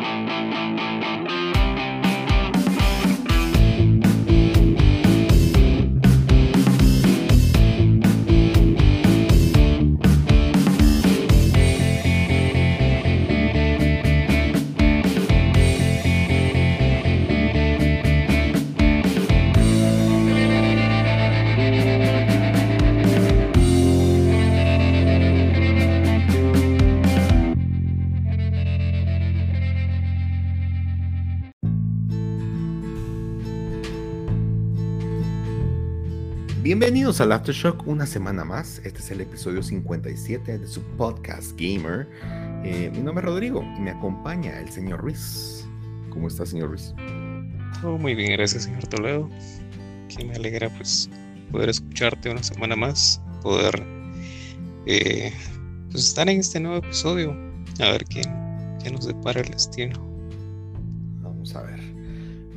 Música Bienvenidos al Aftershock una semana más. Este es el episodio 57 de su podcast Gamer. Eh, mi nombre es Rodrigo y me acompaña el señor Ruiz. ¿Cómo está, señor Ruiz? muy bien, gracias, señor Toledo. Que me alegra pues poder escucharte una semana más, poder eh, pues, estar en este nuevo episodio, a ver qué, qué nos depara el destino. Vamos a ver.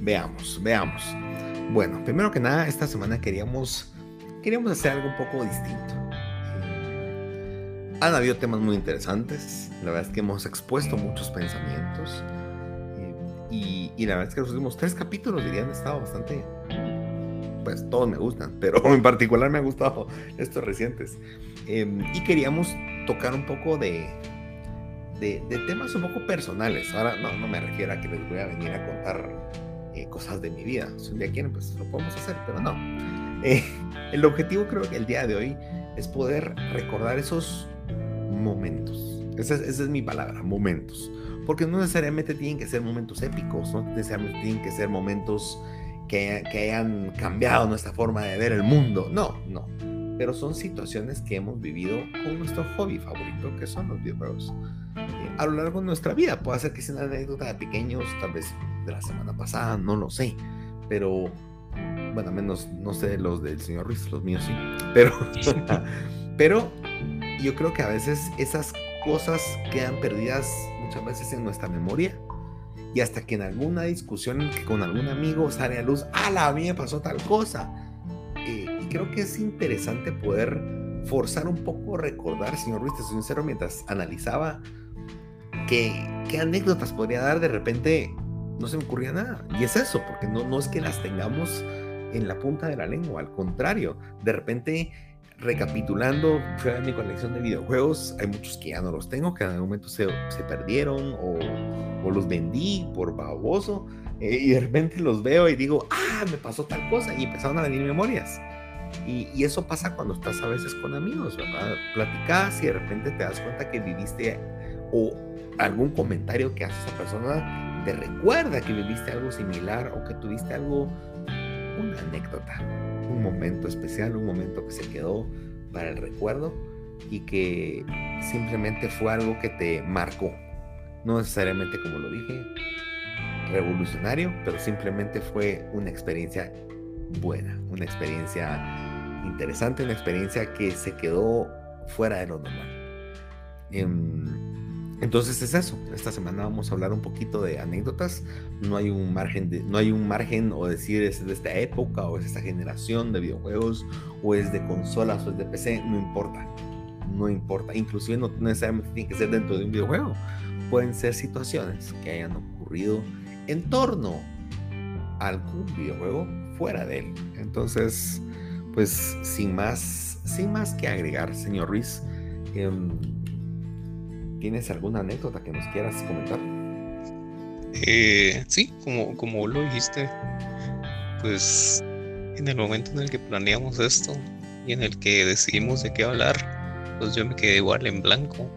Veamos, veamos. Bueno, primero que nada, esta semana queríamos queríamos hacer algo un poco distinto. Han habido temas muy interesantes, la verdad es que hemos expuesto muchos pensamientos y, la verdad es que los últimos tres capítulos dirían han estado bastante, pues todos me gustan, pero en particular me han gustado estos recientes. Em, y queríamos tocar un poco de, de, temas un poco personales. Ahora no, no me refiero a que les voy a venir a contar eh, cosas de mi vida. Si un día quieren, pues lo podemos hacer, pero no. Eh, el objetivo creo que el día de hoy es poder recordar esos momentos. Esa es, mi palabra, momentos. Porque no necesariamente tienen que ser momentos épicos, no necesariamente tienen que ser momentos que, que hayan cambiado nuestra forma de ver el mundo. No, no. Pero son situaciones que hemos vivido con nuestro hobby favorito, que son los videojuegos. Eh, a lo largo de nuestra vida, puede ser que sea una anécdota de pequeños, tal vez de la semana pasada, no lo sé. Pero bueno, menos no sé los del señor Ruiz, los míos sí. Pero, pero yo creo que a veces esas cosas quedan perdidas muchas veces en nuestra memoria. Y hasta que en alguna discusión que con algún amigo sale a luz, ¡ah, a mí me pasó tal cosa! Eh, y creo que es interesante poder forzar un poco recordar, señor Ruiz, te soy sincero, mientras analizaba qué, qué anécdotas podría dar de repente no se me ocurría nada. Y es eso, porque no, no es que las tengamos en la punta de la lengua, al contrario, de repente recapitulando, fue mi colección de videojuegos, hay muchos que ya no los tengo, que en algún momento se, se perdieron o, o, los vendí por baboso, eh, y de repente los veo y digo, ah, me pasó tal cosa, y empezaron a venir memorias. Y, y, eso pasa cuando estás a veces con amigos, ¿verdad? Platicas y de repente te das cuenta que viviste o algún comentario que hace esa persona te recuerda que viviste algo similar o que tuviste algo, una anécdota, un momento especial, un momento que se quedó para el recuerdo y que simplemente fue algo que te marcó. No necesariamente, como lo dije, revolucionario, pero simplemente fue una experiencia buena, una experiencia interesante, una experiencia que se quedó fuera de lo normal. Em, entonces es eso. Esta semana vamos a hablar un poquito de anécdotas. No hay un margen de, no hay un margen o decir es de esta época o es esta generación de videojuegos o es de consolas o es de PC, no importa. No importa. Inclusive no necesariamente tiene que ser dentro de un videojuego. Pueden ser situaciones que hayan ocurrido en torno a algún videojuego fuera de él. Entonces, pues sin más, sin más que agregar, señor Ruiz. Em, ¿Tienes alguna anécdota que nos quieras comentar? Eh, sí, como, como lo dijiste, pues en el momento en el que planeamos esto y en el que decidimos de qué hablar, pues yo me quedé igual en blanco.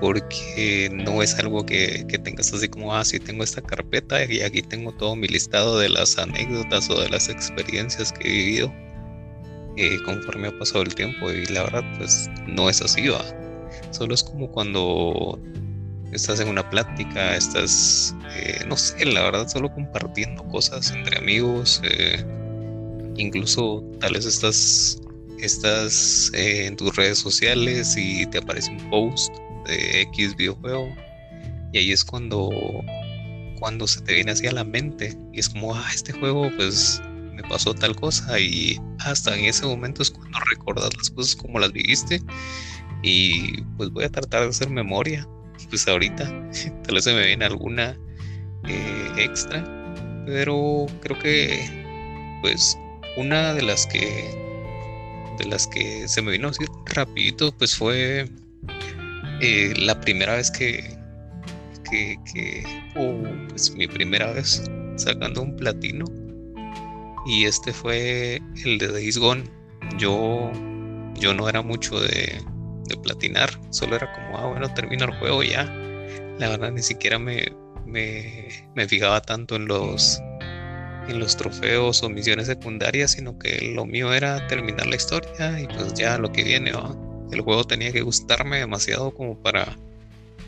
Porque no es algo que, que tengas así como, ah, sí tengo esta carpeta y aquí tengo todo mi listado de las anécdotas o de las experiencias que he vivido eh, conforme ha pasado el tiempo. Y la verdad, pues no es así, va Solo es como cuando estás en una plática, estás, eh, no sé, la verdad, solo compartiendo cosas entre amigos. Eh, incluso tal vez estás, estás eh, en tus redes sociales y te aparece un post de X videojuego. Y ahí es cuando, cuando se te viene hacia la mente. Y es como, ah, este juego, pues me pasó tal cosa. Y hasta en ese momento es cuando recordas las cosas como las viviste y pues voy a tratar de hacer memoria pues ahorita. Tal vez se me viene alguna eh, extra, pero creo que pues una de las que de las que se me vino así rapidito pues fue eh, la primera vez que que, que o pues mi primera vez sacando un platino. Y este fue el de Days Gone. Yo yo no era mucho de, de platinar solo era como ah bueno termino el juego ya la verdad ni siquiera me, me, me fijaba tanto en los en los trofeos o misiones secundarias, sino que lo mío era terminar la historia y pues ya lo que viene, el juego tenía que gustarme demasiado como para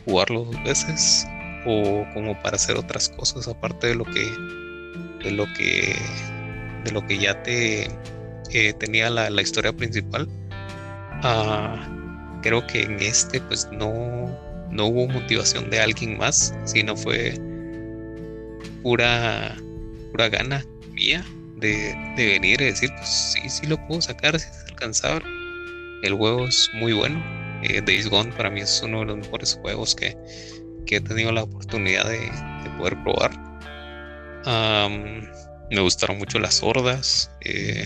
jugarlo dos veces o como para hacer otras cosas aparte de lo que de lo que de lo que ya te eh, tenía la, historia principal. Ah, creo que en este pues no no hubo motivación de alguien más sino fue pura pura gana mía de, venir y decir, pues sí, sí lo puedo sacar, si es alcanzable. El juego es muy bueno. Eh, Days Gone para mí es uno de los mejores juegos que, he tenido la oportunidad de, poder probar. me gustaron mucho las hordas, eh,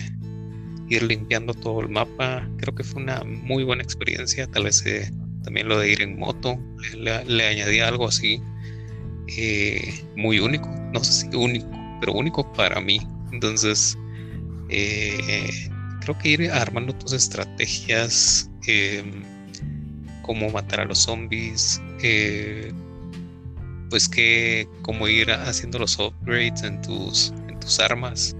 ir limpiando todo el mapa. Creo que fue una muy buena experiencia. Tal vez eh, también lo de ir en moto le, le añadí algo así muy único. No sé si único, pero único para mí. Entonces, eh, creo que ir armando tus estrategias, em, como matar a los zombies, eh, pues que como ir haciendo los upgrades en tus, en tus armas,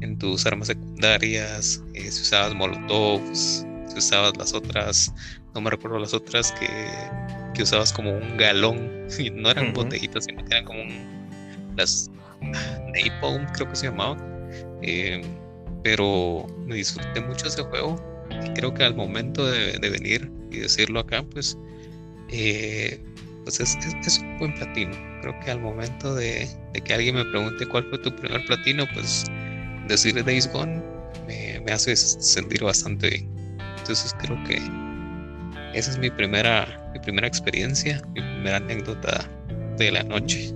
en tus armas secundarias, eh, si usabas molotovs, si usabas las otras, no me recuerdo las otras que, que usabas como un galón, y no eran botellitas, sino que eran como las Napalm, creo que se llamaba. Eh, pero me disfruté mucho ese juego y creo que al momento de, venir y decirlo acá, pues, eh, pues es, un buen platino. Creo que al momento de, que alguien me pregunte cuál fue tu primer platino, pues decir Days Gone me, hace sentir bastante bien. Entonces creo que esa es mi primera, mi primera experiencia, mi primera anécdota de la noche.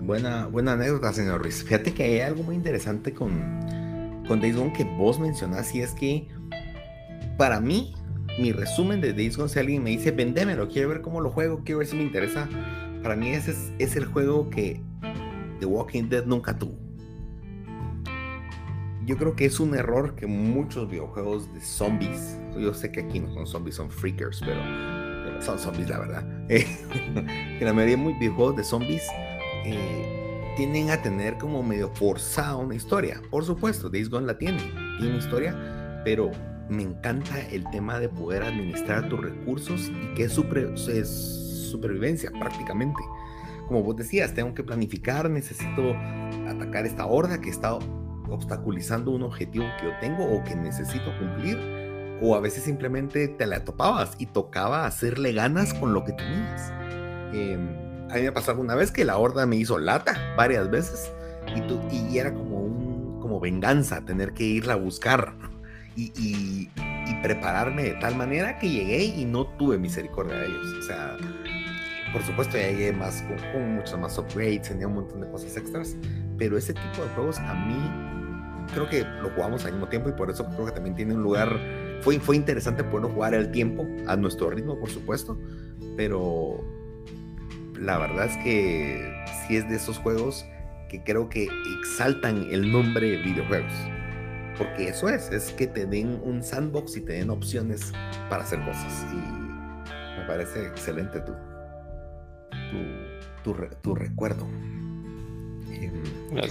Buena, buena anécdota, señor Ruiz. Fíjate que hay algo muy interesante con, Days Gone que vos mencionás y es que para mí, mi resumen de Days Gone, si alguien me dice, vendémelo, quiero ver cómo lo juego, quiero ver si me interesa, para mí ese es, es el juego que The Walking Dead nunca tuvo. Yo creo que es un error que muchos videojuegos de zombies, yo sé que aquí no son zombies, son freakers, pero, son zombies la verdad. que la mayoría de videojuegos de zombies eh, tienden a tener como medio forzada una historia. Por supuesto, Days Gone la tiene, tiene historia, pero me encanta el tema de poder administrar tus recursos y que es, es supervivencia prácticamente. Como vos decías, tengo que planificar, necesito atacar esta horda que está obstaculizando un objetivo que yo tengo o que necesito cumplir. O a veces simplemente te la topabas y tocaba hacerle ganas con lo que tenías. Eh, a mí me pasó alguna vez que la horda me hizo lata varias veces y, tú, y era como un como venganza tener que irla a buscar y, y, prepararme de tal manera que llegué y no tuve misericordia de ellos. O sea, por supuesto ya llegué más con, con muchos más upgrades, tenía un montón de cosas extras, pero ese tipo de juegos a mí creo que lo jugamos al mismo tiempo y por eso creo que también tiene un lugar, fue, fue interesante poderlo jugar al tiempo, a nuestro ritmo por supuesto, pero la verdad es que sí es de esos juegos que creo que exaltan el nombre videojuegos. Porque eso es, es que te den un sandbox y te den opciones para hacer cosas. Y me parece excelente tu, tu, recuerdo. Em, la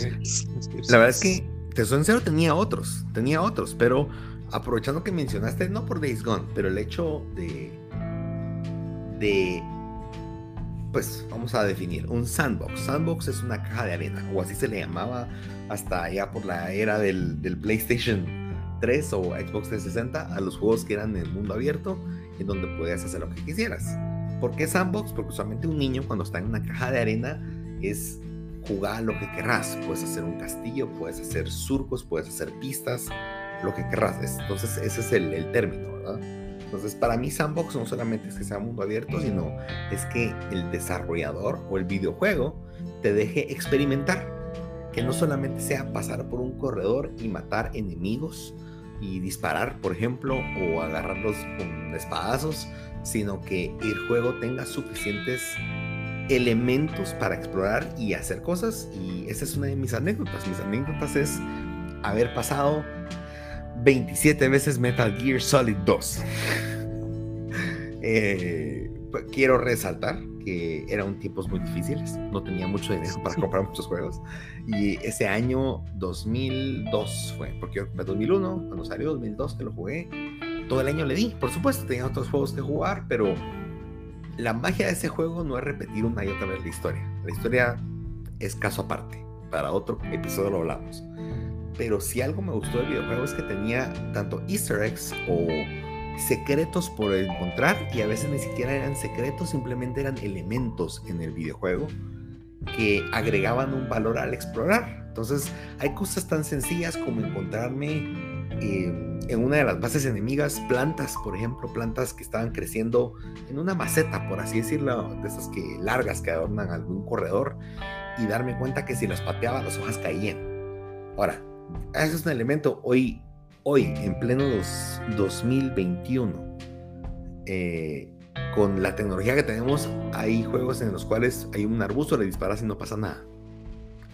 verdad es que, te soy sincero, tenía otros, tenía otros, pero aprovechando que mencionaste, no por Days Gone, pero el hecho de, de pues vamos a definir un sandbox. Sandbox es una caja de arena, o así se le llamaba hasta ya por la era del, PlayStation 3 o Xbox 360 a los juegos que eran en el mundo abierto, en donde podías hacer lo que quisieras. ¿Por qué sandbox? Porque usualmente un niño cuando está en una caja de arena es jugar lo que querrás. Puedes hacer un castillo, puedes hacer surcos, puedes hacer pistas, lo que querrás. Entonces ese es el, el término, ¿verdad? Entonces, para mí Sandbox no solamente es que sea mundo abierto, sino es que el desarrollador o el videojuego te deje experimentar. Que no solamente sea pasar por un corredor y matar enemigos y disparar, por ejemplo, o agarrarlos con espadazos, sino que el juego tenga suficientes elementos para explorar y hacer cosas. Y esa es una de mis anécdotas. Mis anécdotas es haber pasado 27 veces Metal Gear Solid 2. Eh, quiero resaltar que eran tiempos muy difíciles, no tenía mucho dinero para comprar muchos juegos. Y ese año 2002 fue, porque yo compré 2001, cuando salió 2002 que lo jugué, todo el año le di, por supuesto, tenía otros juegos que jugar, pero la magia de ese juego no es repetir una y otra vez la historia. La historia es caso aparte, para otro episodio lo hablamos pero si algo me gustó del videojuego es que tenía tanto easter eggs o secretos por encontrar y a veces ni siquiera eran secretos, simplemente eran elementos en el videojuego que agregaban un valor al explorar. Entonces hay cosas tan sencillas como encontrarme en una de las bases enemigas plantas, por ejemplo, plantas que estaban creciendo en una maceta, por así decirlo, de esas que largas que adornan algún corredor y darme cuenta que si las pateaba las hojas caían. Ahora, ese es un elemento hoy, hoy en pleno 2021. Eh, con la tecnología que tenemos, hay juegos en los cuales hay un arbusto, le disparas y no pasa nada.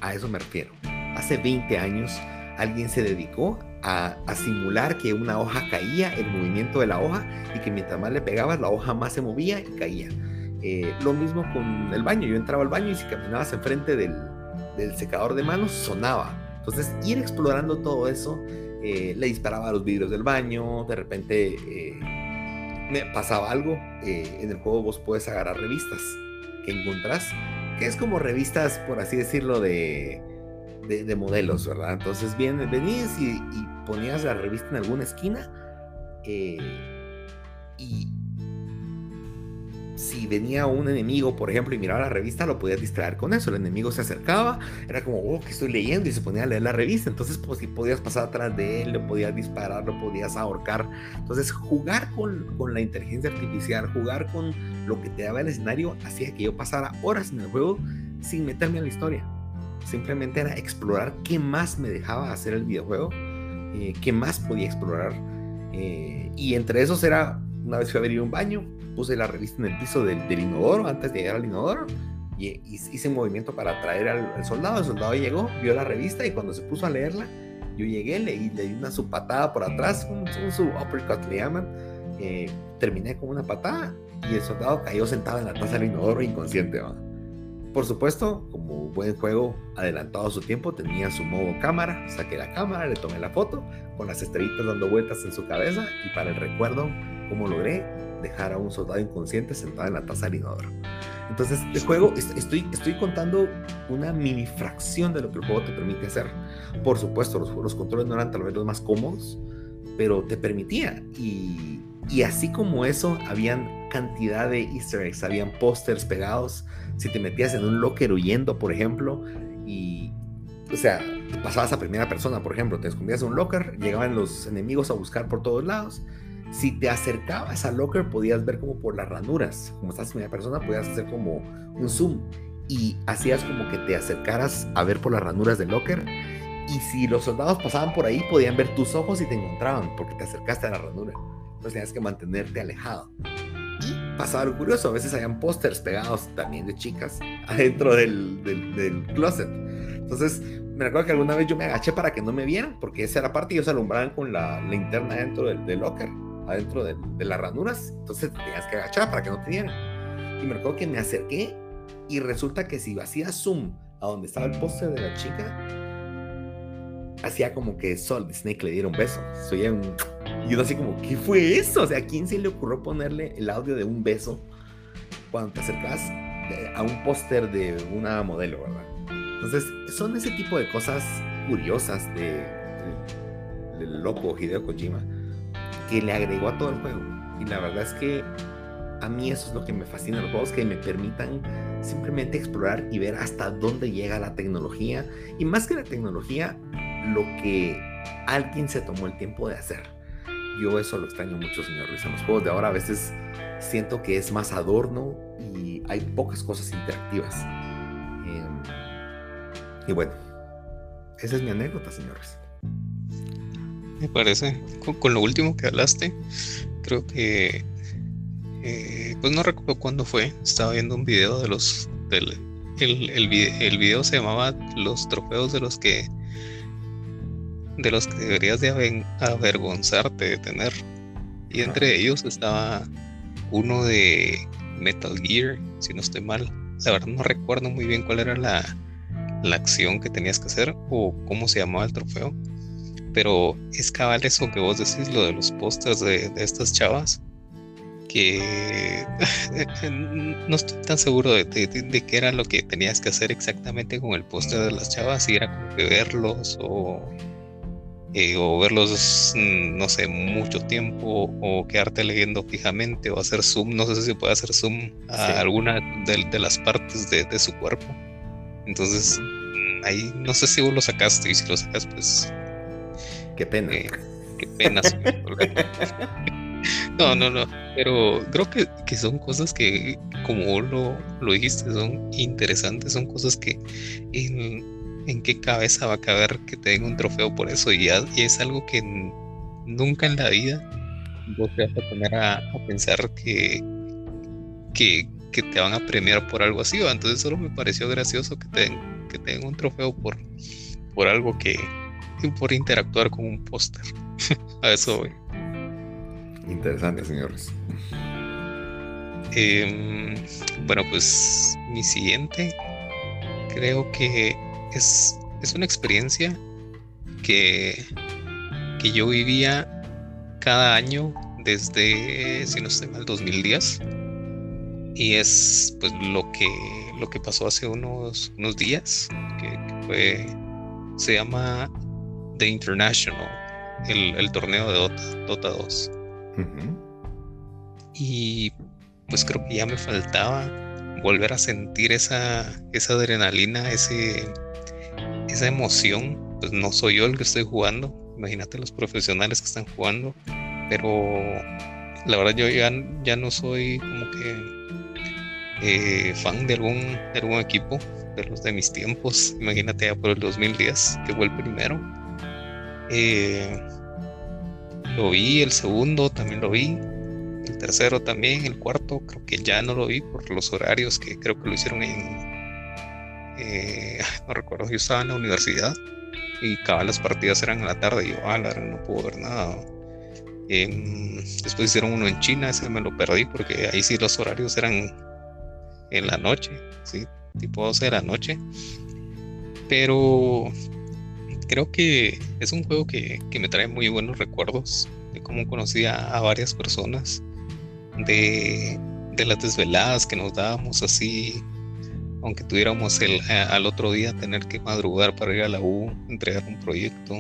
A eso me refiero. Hace 20 años alguien se dedicó a, simular que una hoja caía, el movimiento de la hoja, y que mientras más le pegabas, la hoja más se movía y caía. Eh, lo mismo con el baño. Yo entraba al baño y si caminabas enfrente del, del secador de manos, sonaba. Entonces, ir explorando todo eso, eh, le disparaba a los vidrios del baño, de repente eh, me pasaba algo. Eh, en el juego vos puedes agarrar revistas que encontrás, que es como revistas, por así decirlo, de, de, modelos, ¿verdad? Entonces, bien, venís y, y, ponías la revista en alguna esquina y si venía un enemigo, por ejemplo, y miraba la revista, lo podías distraer con eso. El enemigo se acercaba, era como, oh, que estoy leyendo, y se ponía a leer la revista. Entonces, pues, si podías pasar atrás de él, lo podías disparar, lo podías ahorcar. Entonces, jugar con, con la inteligencia artificial, jugar con lo que te daba el escenario, hacía que yo pasara horas en el juego sin meterme en la historia. Simplemente era explorar qué más me dejaba hacer el videojuego, eh, qué más podía explorar. Eh, y entre esos era, una vez fui a abrir un baño, puse la revista en el piso del, inodoro antes de llegar al inodoro y, hice un movimiento para atraer al, soldado. El soldado llegó, vio la revista y cuando se puso a leerla, yo llegué, leí, le di una su patada por atrás, un, su uppercut le llaman. Eh, terminé con una patada y el soldado cayó sentado en la taza del inodoro inconsciente. Por supuesto, como buen juego adelantado a su tiempo, tenía su modo cámara. Saqué la cámara, le tomé la foto con las estrellitas dando vueltas en su cabeza y para el recuerdo, como logré dejar a un soldado inconsciente sentado en la taza del inodoro. Entonces, el juego, estoy, estoy contando una mini fracción de lo que el juego te permite hacer. Por supuesto, los, los controles no eran tal vez los más cómodos, pero te permitía. Y, y así como eso, habían cantidad de easter eggs, habían pósters pegados. Si te metías en un locker huyendo, por ejemplo, y, o sea, pasabas a primera persona, por ejemplo, te escondías en un locker, llegaban los enemigos a buscar por todos lados si te acercabas al locker podías ver como por las ranuras, como estás en primera persona, podías hacer como un zoom y hacías como que te acercaras a ver por las ranuras del locker y si los soldados pasaban por ahí podían ver tus ojos y te encontraban porque te acercaste a la ranura. Entonces tenías que mantenerte alejado. Y pasaba algo curioso, a veces habían pósters pegados también de chicas adentro del, del, closet. Entonces me recuerdo que alguna vez yo me agaché para que no me vieran porque esa era parte y ellos alumbraban con la linterna dentro del, del locker adentro de, las ranuras, entonces tenías que agachar para que no te dieran. Y me recuerdo que me acerqué y resulta que si hacía zoom a donde estaba el póster de la chica, hacía como que Sol Snake le diera un beso. Soy un... Y yo así como, ¿qué fue eso? O sea, ¿a quién se le ocurrió ponerle el audio de un beso cuando te acercas a un póster de una modelo, verdad? Entonces, son ese tipo de cosas curiosas de, del loco Hideo Kojima que le agregó a todo el juego. Y la verdad es que a mí eso es lo que me fascina de los juegos, que me permitan simplemente explorar y ver hasta dónde llega la tecnología. Y más que la tecnología, lo que alguien se tomó el tiempo de hacer. yo eso lo extraño mucho, señor Luis. En los juegos de ahora a veces siento que es más adorno y hay pocas cosas interactivas. Em, y bueno, esa es mi anécdota, señores. Me parece, con, lo último que hablaste, creo que, eh, pues no recuerdo cuándo fue, estaba viendo un video de los, del, el, el, el video se llamaba Los trofeos de los que de los que deberías de avergonzarte de tener. Y entre ellos estaba uno de Metal Gear, si no estoy mal. La verdad no recuerdo muy bien cuál era la, la acción que tenías que hacer o cómo se llamaba el trofeo. Pero es cabal eso que vos decís, lo de los pósters de, de, estas chavas. Que no estoy tan seguro de, de, qué era lo que tenías que hacer exactamente con el póster de las chavas, si era como que verlos o eh, o verlos, mm, no sé, mucho tiempo o quedarte leyendo fijamente o hacer zoom, no sé si puede hacer zoom a alguna de, las partes de, su cuerpo. Entonces, mm, ahí no sé si vos lo sacaste y si lo sacas, pues... Qué pena. Eh, qué pena. no, no, no. Pero creo que, que son cosas que, como lo, lo dijiste, son interesantes, son cosas que en, en qué cabeza va a caber que te den un trofeo por eso. Y, y es algo que nunca en la vida vos te vas a poner a, pensar que, que, te van a premiar por algo así. Entonces solo me pareció gracioso que te den, que te den un trofeo por, por algo que, por interactuar con un póster. a eso voy. Interesante, señores. Em, bueno, pues mi siguiente creo que es, una experiencia que, que yo vivía cada año desde, si no estoy mal, 2010. Y es pues lo que, lo que pasó hace unos, unos días, que, fue, se llama The International, el, torneo de Dota, Dota 2. Y pues creo que ya me faltaba volver a sentir esa, esa adrenalina, ese, esa emoción, pues no soy yo el que estoy jugando, imagínate los profesionales que están jugando, pero la verdad yo ya, ya no soy como que eh, fan de algún, de algún equipo, de los de mis tiempos, imagínate ya por el 2010, que fue el primero. Eh, lo vi, el segundo también lo vi, el tercero también, el cuarto creo que ya no lo vi por los horarios que creo que lo hicieron en eh, no recuerdo, yo estaba en la universidad y cada las partidas eran en la tarde y yo, ah, no puedo ver nada. Em, después hicieron uno en China, ese me lo perdí porque ahí sí los horarios eran en la noche, ¿sí? tipo 12 de la noche. Pero creo que es un juego que, que me trae muy buenos recuerdos de cómo conocí a, varias personas, de, de las desveladas que nos dábamos así aunque tuviéramos el, al otro día tener que madrugar para ir a la U, entregar un proyecto,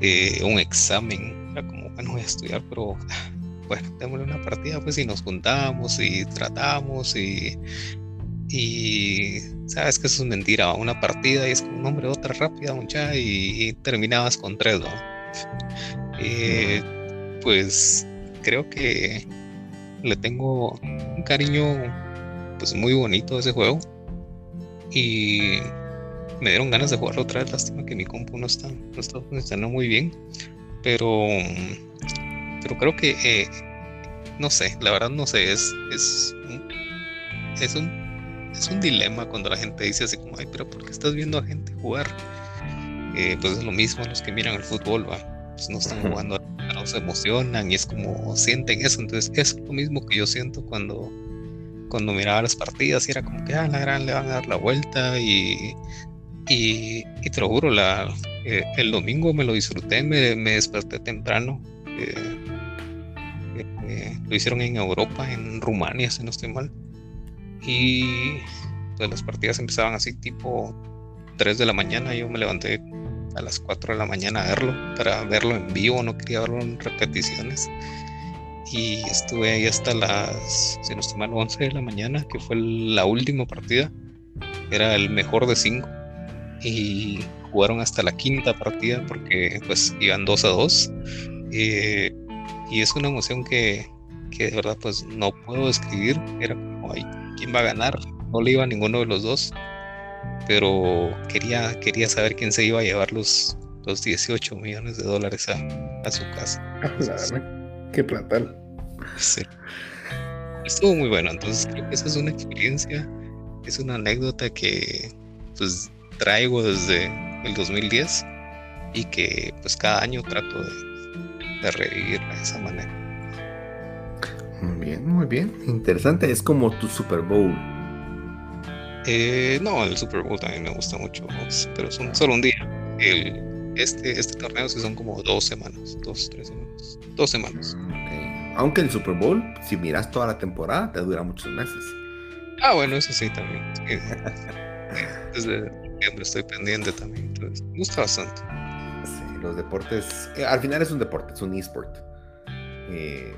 eh, un examen, era como, bueno, voy a estudiar, pero bueno, démosle una partida, pues y nos juntamos y tratamos y, y sabes que eso es mentira, una partida y es como, un hombre, otra rápida, mucha, y, terminabas con tres, ¿no? Eh, pues creo que le tengo un cariño pues muy bonito ese juego. Y me dieron ganas de jugarlo otra vez. Lástima que mi compu no está, no está funcionando muy bien. Pero, pero creo que, eh, no sé, la verdad no sé, es, es, es, un, es un dilema cuando la gente dice así como, ay, pero ¿por qué estás viendo a gente jugar? Eh, pues es lo mismo los que miran el fútbol, ¿va? Pues no están jugando, no se emocionan y es como sienten eso. Entonces es lo mismo que yo siento cuando cuando miraba las partidas y era como que, ah, la gran le van a dar la vuelta y, y, te lo juro, la, eh, el domingo me lo disfruté, me, desperté temprano. Eh, eh, lo hicieron en Europa, en Rumania, si no estoy mal. Y pues las partidas empezaban así tipo 3 de la mañana. Yo me levanté a las 4 de la mañana a verlo, para verlo en vivo, no quería verlo en repeticiones y estuve ahí hasta las, si no estoy mal, 11 de la mañana, que fue la última partida. Era el mejor de 5 y jugaron hasta la quinta partida porque pues iban 2 a 2. Eh, y es una emoción que, que de verdad pues no puedo escribir. Era como, ay, ¿quién va a ganar? No le iba a ninguno de los dos, pero quería, quería saber quién se iba a llevar los, los 18 millones de dólares a, a su casa. Qué platal. Sí. Estuvo muy bueno, entonces creo que esa es una experiencia, es una anécdota que pues traigo desde el 2010 y que pues cada año trato de, de revivirla de esa manera. Muy bien, muy bien. Interesante. Es como tu Super Bowl. Eh, no, el Super Bowl también me gusta mucho, pero son solo un día. El, este, este torneo sí son como dos semanas, dos, tres semanas. Dos semanas. Mm, Aunque el Super Bowl, si miras toda la temporada, te dura muchos meses. Ah, bueno, eso sí también. Desde siempre estoy pendiente también. Entonces, me gusta bastante. Sí, los deportes. eh, al final es un deporte, es un esport. Eh,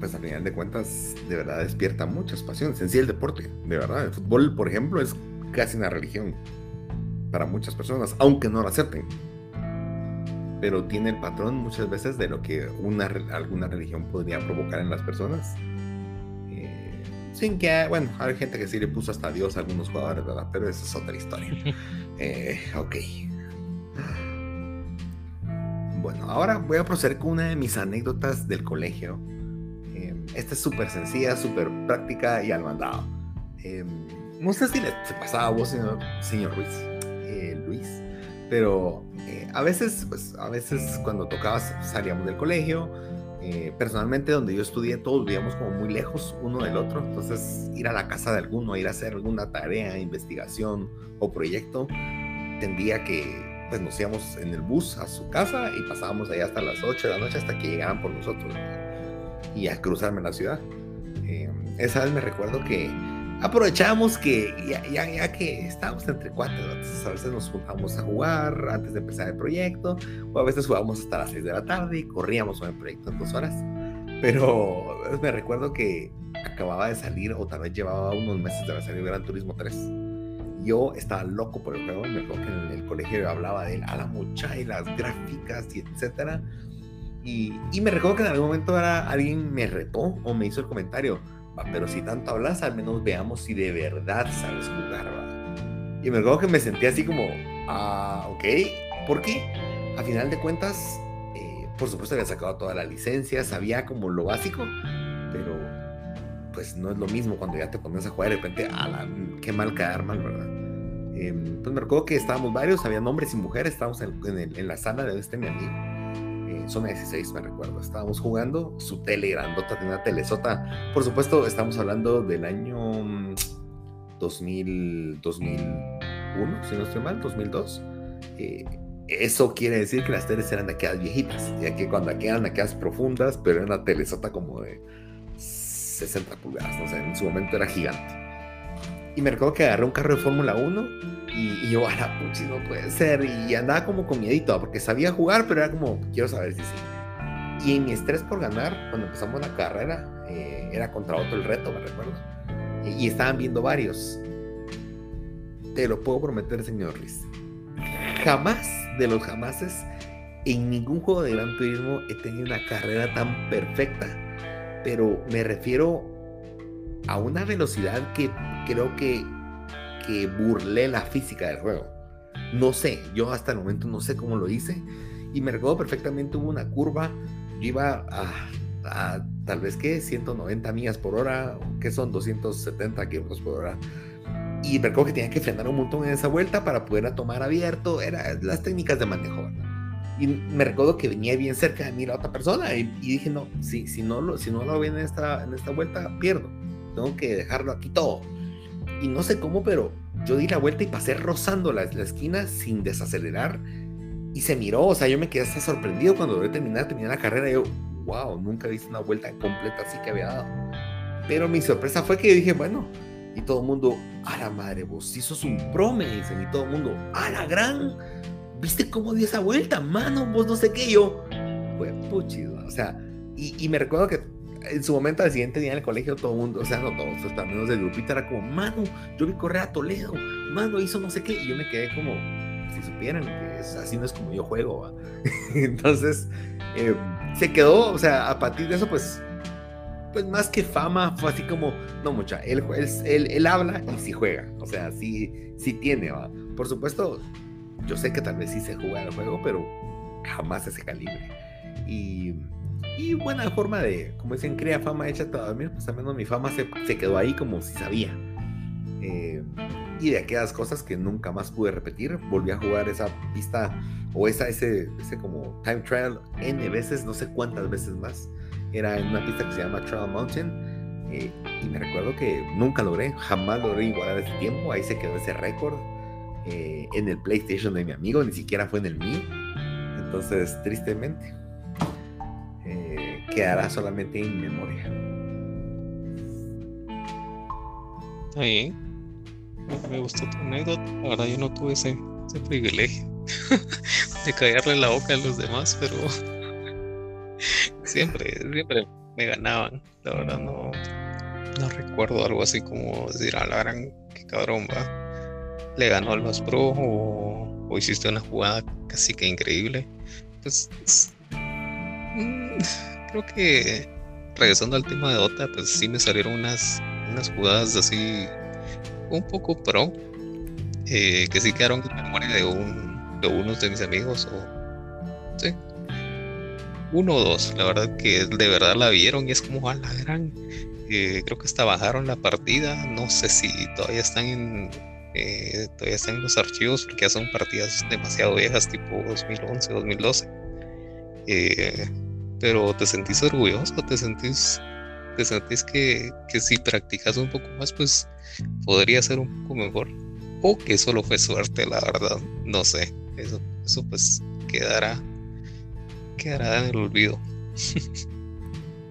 pues al final de cuentas, de verdad despierta muchas pasiones. En sí, el deporte, de verdad. El fútbol, por ejemplo, es casi una religión para muchas personas, aunque no lo acepten. Pero tiene el patrón muchas veces de lo que una, alguna religión podría provocar en las personas. Eh, sin que, bueno, hay gente que sí le puso hasta Dios a algunos jugadores, ¿verdad? Pero esa es otra historia. Eh, ok. Bueno, ahora voy a proceder con una de mis anécdotas del colegio. Eh, esta es súper sencilla, súper práctica y al mandado. Eh, no sé si le pasaba a vos, señor, señor Luis, eh, Luis, pero a veces, pues, a veces cuando tocaba salíamos del colegio. eh, personalmente, donde yo estudié, todos vivíamos como muy lejos uno del otro. Entonces, ir a la casa de alguno, ir a hacer alguna tarea, investigación o proyecto, tendría que pues nos íbamos en el bus a su casa y pasábamos ahí hasta las 8 de la noche hasta que llegaban por nosotros y a cruzarme la ciudad. Eh, esa vez me recuerdo que aprovechábamos que ya, ya, ya que estábamos entre cuatro, entonces a veces nos juntábamos a jugar antes de empezar el proyecto o a veces jugábamos hasta las 6 de la tarde y corríamos con el proyecto en dos horas. Pero me recuerdo que acababa de salir o tal vez llevaba unos meses de haber salido Gran Turismo 3 yo estaba loco por el juego, me acuerdo que en el colegio yo hablaba de él a la mucha y las gráficas y etcétera. Y, y me recuerdo que en algún momento era, alguien me retó o me hizo el comentario, "Va, pero si tanto hablas, al menos veamos si de verdad sabes jugar, ¿va?". Y me recuerdo que me sentí así como, ah, ok, ¿por qué? A final de cuentas, eh, por supuesto había sacado toda la licencia, sabía como lo básico, pero pues no es lo mismo cuando ya te pones a jugar de repente, a la, qué mal quedar mal, ¿verdad? Eh, pues me recuerdo que estábamos varios, había hombres y mujeres, estábamos en, en la sala de este mi amigo, eh, zona 16 me recuerdo, estábamos jugando, su tele grandota, tenía una telesota, por supuesto estamos hablando del año mm, 2000, 2001, si no estoy mal, 2002. Eh, eso quiere decir que las teles eran de aquellas viejitas, ya que cuando eran aquellas profundas, pero era una telesota como de 60 pulgadas, en su momento era gigante. Y me recuerdo que agarré un carro de Fórmula 1 y, y yo, a la puchi, no puede ser. Y andaba como con miedito, porque sabía jugar, pero era como, quiero saber si sí. Y en mi estrés por ganar, cuando empezamos la carrera, eh, era contra otro el reto, me recuerdo. Y, y estaban viendo varios. Te lo puedo prometer, señor Luis. Jamás de los jamases, en ningún juego de Gran Turismo he tenido una carrera tan perfecta. Pero me refiero a una velocidad que creo que, que burlé la física del juego. No sé, yo hasta el momento no sé cómo lo hice. Y me recuerdo perfectamente, hubo una curva, yo iba a, tal vez que 190 millas por hora, que son 270 kilómetros por hora. Y me recuerdo que tenía que frenar un montón en esa vuelta para poder tomar abierto, eran las técnicas de manejo. Y me recuerdo que venía bien cerca de mí la otra persona y, y dije, no, si, si, no lo, si no lo ven en esta, en esta vuelta, pierdo. Tengo que dejarlo aquí todo. Y no sé cómo, pero yo di la vuelta y pasé rozando la, la esquina sin desacelerar. Y se miró, o sea, yo me quedé hasta sorprendido cuando logré terminar, terminar la carrera. Yo, wow, nunca visto una vuelta completa así que había dado. Pero mi sorpresa fue que yo dije, bueno, y todo el mundo, a la madre, vos sí sos un pro, me dicen, y todo el mundo, a la gran, ¿viste cómo dio esa vuelta? Mano, vos no sé qué, yo, fue puchido, o sea, y, y, me recuerdo que en su momento al siguiente día en el colegio todo el mundo, o sea, no todos, hasta menos del grupito era como, mano, yo vi correr a Toledo, mano, hizo no sé qué, y yo me quedé como, si supieran que es, así no es como yo juego, entonces, Eh, se quedó, o sea, a partir de eso, pues, pues más que fama, fue así como, no mucha, él, él, él, habla y sí juega, o sea, sí, sí tiene, ¿va? por supuesto, yo sé que tal vez sí se juega el juego, pero jamás ese calibre. Y, y buena forma de, como dicen, crea fama hecha para dormir, pues al menos mi fama se, se quedó ahí como si sabía. Eh, y de aquellas cosas que nunca más pude repetir, volví a jugar esa pista o esa, ese, ese como time trial N veces, no sé cuántas veces más. Era en una pista que se llama Trial Mountain. Eh, y me recuerdo que nunca logré, jamás logré igualar ese tiempo. Ahí se quedó ese récord eh, en el PlayStation de mi amigo, ni siquiera fue en el mío. Entonces, tristemente, eh, quedará solamente en memoria. Ahí, me gustó tu anécdota. La verdad, yo no tuve ese, privilegio de callarle la boca a los demás, pero siempre, siempre me ganaban. La verdad, no, no recuerdo algo así como decir, a la gran, qué cabrón va. Le ganó al más pro o, hiciste una jugada casi que increíble. Pues mm, creo que regresando al tema de Dota, pues sí me salieron unas, unas jugadas así un poco pro, eh, que sí quedaron en memoria de, un, de unos de mis amigos, o sí, uno o dos, la verdad que de verdad la vieron y es como a la gran. Eh, creo que hasta bajaron la partida, no sé si todavía están en eh, todavía están en los archivos porque ya son partidas demasiado viejas, tipo 2011, 2012. Pero te sentís orgulloso, te sentís te sentís que, que si practicas un poco más, pues podría ser un poco mejor. O que solo fue suerte, la verdad. No sé. Eso, eso pues quedará. Quedará en el olvido.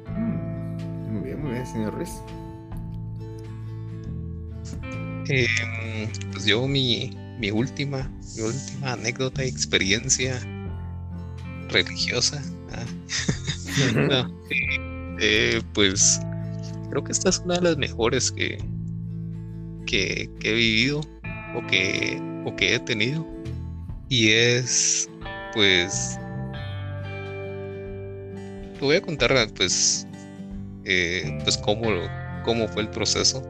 Mm, muy bien, muy bien, señor Ruiz. Em, pues yo mi, mi última, mi última anécdota y experiencia religiosa. Ah, eh, pues creo que esta es una de las mejores que, que, he vivido o que, o que he tenido. Y es, pues, te voy a contar, pues, eh, pues cómo, cómo fue el proceso.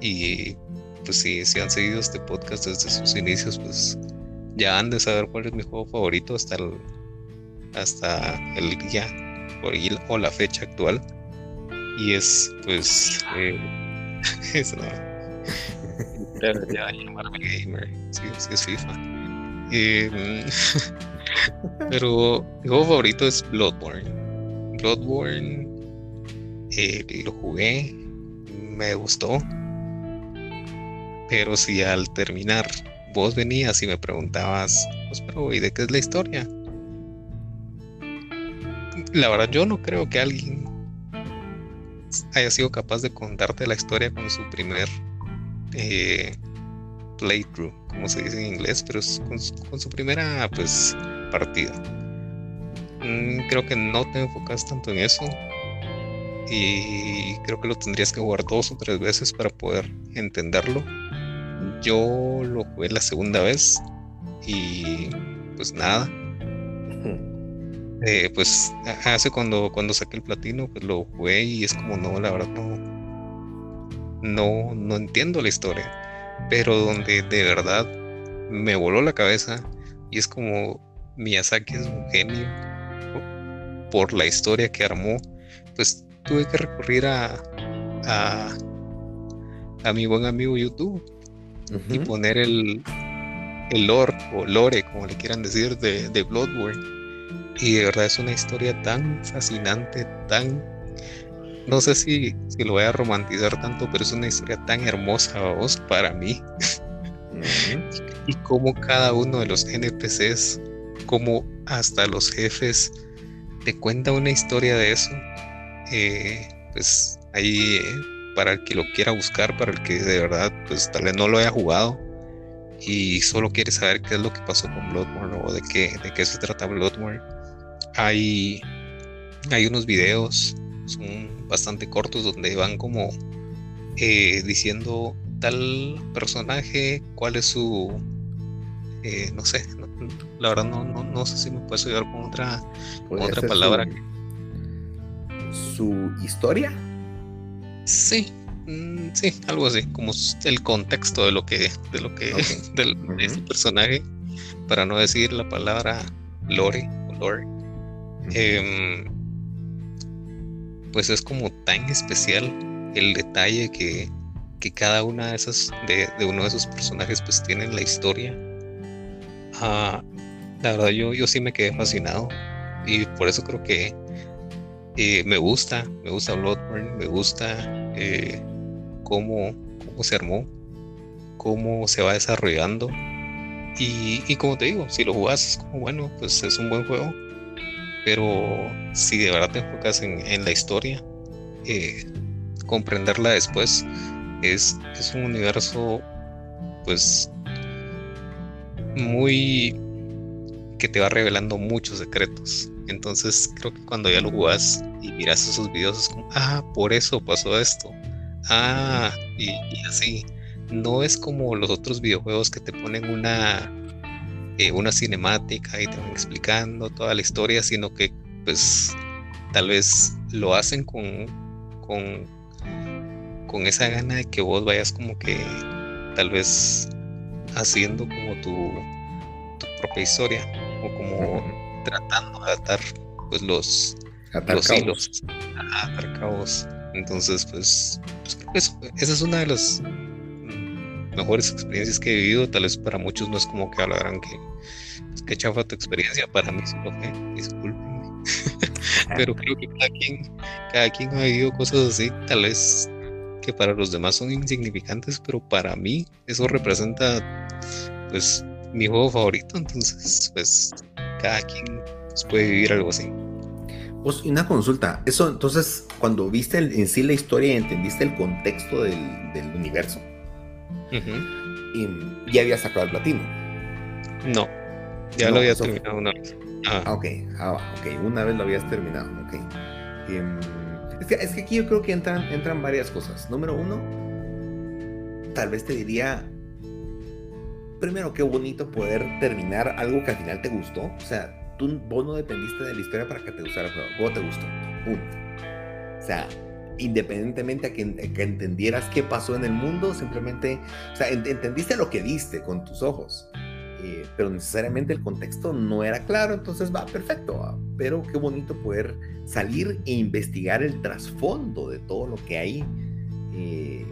Y pues si, si han seguido este podcast desde sus inicios, pues ya han de saber cuál es mi juego favorito hasta el, hasta el día o la fecha actual. Y es, pues, eh, es ya llamarme gamer, sí, sí es FIFA. Em, pero mi juego favorito es Bloodborne. Bloodborne eh, lo jugué, me gustó. Pero si al terminar vos venías y me preguntabas, pues, pero ¿y de qué es la historia? La verdad, yo no creo que alguien haya sido capaz de contarte la historia con su primer eh, playthrough, como se dice en inglés, pero es con, su primera pues partida. Mm, creo que no te enfocas tanto en eso y creo que lo tendrías que jugar dos o tres veces para poder entenderlo. Yo lo jugué la segunda vez y pues nada. Eh, pues hace cuando, cuando saqué el platino, pues lo jugué y es como no, la verdad no, no, no entiendo la historia, pero donde de verdad me voló la cabeza y es como Miyazaki es un genio por la historia que armó, pues tuve que recurrir a, a, a mi buen amigo YouTube y poner el, el lore o lore, como le quieran decir, de, de Bloodborne. Y de verdad es una historia tan fascinante, tan no sé si, si, lo voy a romantizar tanto, pero es una historia tan hermosa, vos, para mí. y como cada uno de los NPCs, como hasta los jefes, te cuenta una historia de eso. Eh, pues ahí, eh, para el que lo quiera buscar, para el que de verdad, pues tal vez no lo haya jugado y solo quiere saber qué es lo que pasó con Bloodborne o de qué, de qué se trata Bloodborne. Hay, hay unos videos son bastante cortos donde van como eh, diciendo tal personaje, cuál es su eh, no sé, la verdad no, no, no, sé si me puedes ayudar con otra, otra palabra. Su, historia? Sí, mm, sí, algo así, como el contexto de lo que, de lo que, del, ese personaje, para no decir la palabra lore o lore. Em, pues es como tan especial el detalle que, que cada una de esas de, uno de esos personajes pues tiene la historia Ah, la verdad, yo, yo sí me quedé fascinado y por eso creo que eh, me gusta, me gusta Bloodborne, me gusta eh, cómo, cómo se armó, cómo se va desarrollando. Y, como te digo, si lo jugás es como bueno, pues es un buen juego. Pero si de verdad te enfocas en, la historia, eh, comprenderla después es, es un universo pues muy que te va revelando muchos secretos. Entonces creo que cuando ya lo jugás y miras esos videos es como, ah, por eso pasó esto. Ah, y, así. No es como los otros videojuegos que te ponen una, eh, una cinemática y te van explicando toda la historia, sino que pues tal vez lo hacen con, con, con esa gana de que vos vayas como que tal vez haciendo como tu, tu propia historia o como tratando de atar pues los, los hilos, atar cabos. Entonces, pues, pues esa es una de las mejores experiencias que he vivido. Tal vez para muchos no es como que hablarán que, pues, que chafa tu experiencia. Para mí sí lo fue, discúlpenme. Pero creo que cada quien, cada quien ha vivido cosas así. Tal vez que para los demás son insignificantes, pero para mí eso representa pues mi juego favorito, entonces pues cada quien pues, puede vivir algo así. Pues una consulta, eso entonces cuando viste en sí la historia y entendiste el contexto del, universo, y, ya habías sacado el platino. No, ya lo había terminado una vez. Ah, ok, ah, ok, una vez lo habías terminado, ok. Em, es que, aquí yo creo que entran, entran varias cosas. Número uno, tal vez te diría, primero, qué bonito poder terminar algo que al final te gustó. O sea, tú, vos no dependiste de la historia para que te gustara el juego. ¿Cómo te gustó? Uno. O sea, independientemente a que, entendieras qué pasó en el mundo, simplemente, o sea, entendiste lo que viste con tus ojos. Eh, pero necesariamente el contexto no era claro, entonces va perfecto, pero qué bonito poder salir e investigar el trasfondo de todo lo que hay, eh,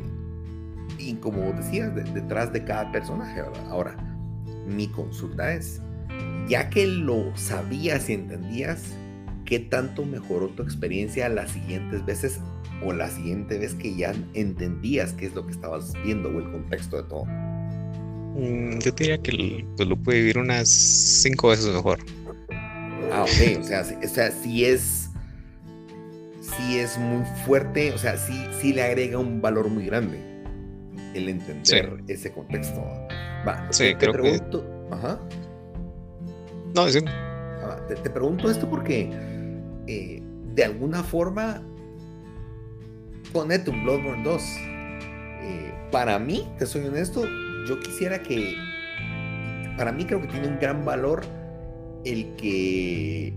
y como decías, detrás de cada personaje. Ahora, mi consulta es, ya que lo sabías y entendías, ¿qué tanto mejoró tu experiencia las siguientes veces o la siguiente vez que ya entendías qué es lo que estabas viendo o el contexto de todo? Mm, yo diría que pues, lo puede vivir unas cinco veces mejor. Ah, ok, o sea, o sea, sí es, sí es muy fuerte, o sea, sí, sí le agrega un valor muy grande el entender ese contexto. Va, sí, te, pregunto, ajá. No, sí. Ah, te, pregunto esto porque eh, de alguna forma ponete un Bloodborne 2. Eh, para mí, te soy honesto, yo quisiera que, para mí creo que tiene un gran valor el que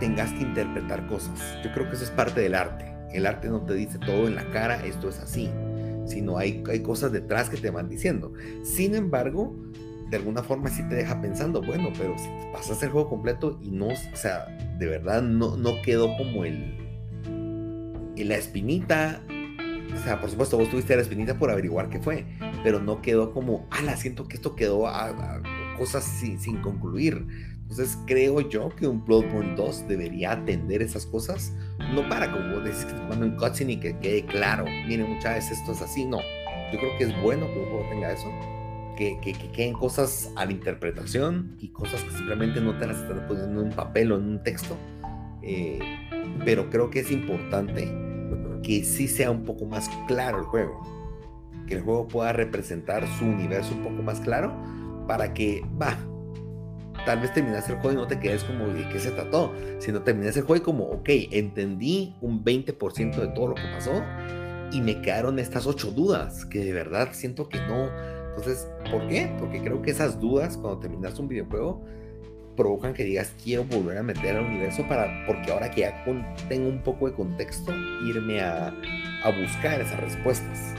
tengas que interpretar cosas. Yo creo que eso es parte del arte. El arte no te dice todo en la cara, esto es así, sino hay, hay cosas detrás que te van diciendo. Sin embargo, de alguna forma sí te deja pensando, bueno, pero si pasas el juego completo y no, o sea, de verdad no, no quedó como el, en la espinita o sea, por supuesto, vos tuviste la espinita por averiguar qué fue, pero no quedó como, la siento que esto quedó a, cosas sin, sin, concluir. Entonces creo yo que un Bloodborne 2 debería atender esas cosas, no para como decir cuando en cutscene y que quede claro, miren muchas veces esto es así, no. Yo creo que es bueno que un juego tenga eso, que, que, que, queden cosas a la interpretación y cosas que simplemente no te las están poniendo en un papel o en un texto. Eh, pero creo que es importante que sí sea un poco más claro el juego. Que el juego pueda representar su universo un poco más claro para que, va, tal vez terminas el juego y no te quedes como, ¿de qué se trató? Sino terminas el juego y como, ok, entendí un 20% de todo lo que pasó y me quedaron estas ocho dudas que de verdad siento que no, Entonces, ¿por qué? Porque creo que esas dudas cuando terminas un videojuego provocan que digas quiero volver a meter al universo para porque ahora que ya tengo un poco de contexto irme a, a buscar esas respuestas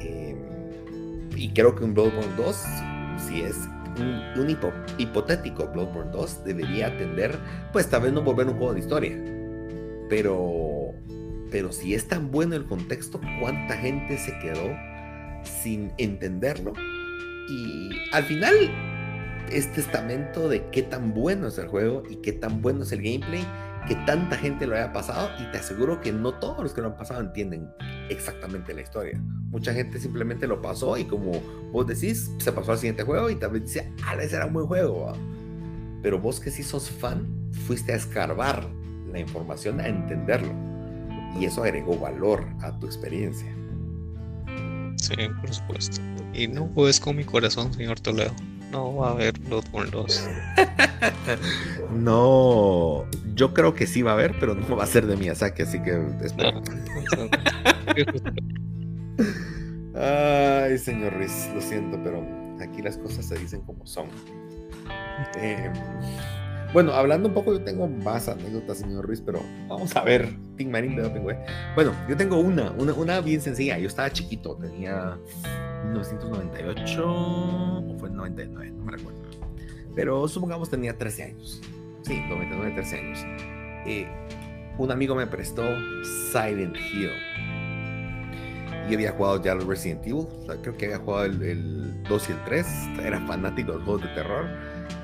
em, y creo que un Bloodborne 2 si es un, un hipotético Bloodborne 2 debería atender pues tal vez no volver un juego de historia. Pero pero si es tan bueno el contexto cuánta gente se quedó sin entenderlo y al final es testamento de qué tan bueno es el juego y qué tan bueno es el gameplay, que tanta gente lo haya pasado y te aseguro que no todos los que lo han pasado entienden exactamente la historia. Mucha gente simplemente lo pasó y como vos decís, se pasó al siguiente juego y también dice, ah, ese era un buen juego. Pero vos que sí sos fan, fuiste a escarbar la información, a entenderlo. Y eso agregó valor a tu experiencia. Sí, por supuesto. Y no juegues con mi corazón, señor Toledo no va a haber Bloodborne 2. no, yo creo que sí va a haber, pero no va a ser de Miyazaki, así que espero. Ay, señor Ruiz, lo siento, pero aquí las cosas se dicen como son. Em, bueno, hablando un poco, yo tengo más anécdotas, señor Ruiz, pero vamos a ver. Team Marine de Bueno, yo tengo una, una, una bien sencilla. Yo estaba chiquito, tenía 1998 o fue 99, no me recuerdo. Pero supongamos tenía 13 años. Sí, 99, 13 años. Eh, un amigo me prestó Silent Hill. Y había jugado ya el Resident Evil. creo que había jugado el, 2 y el 3. Era fanático de los juegos de terror.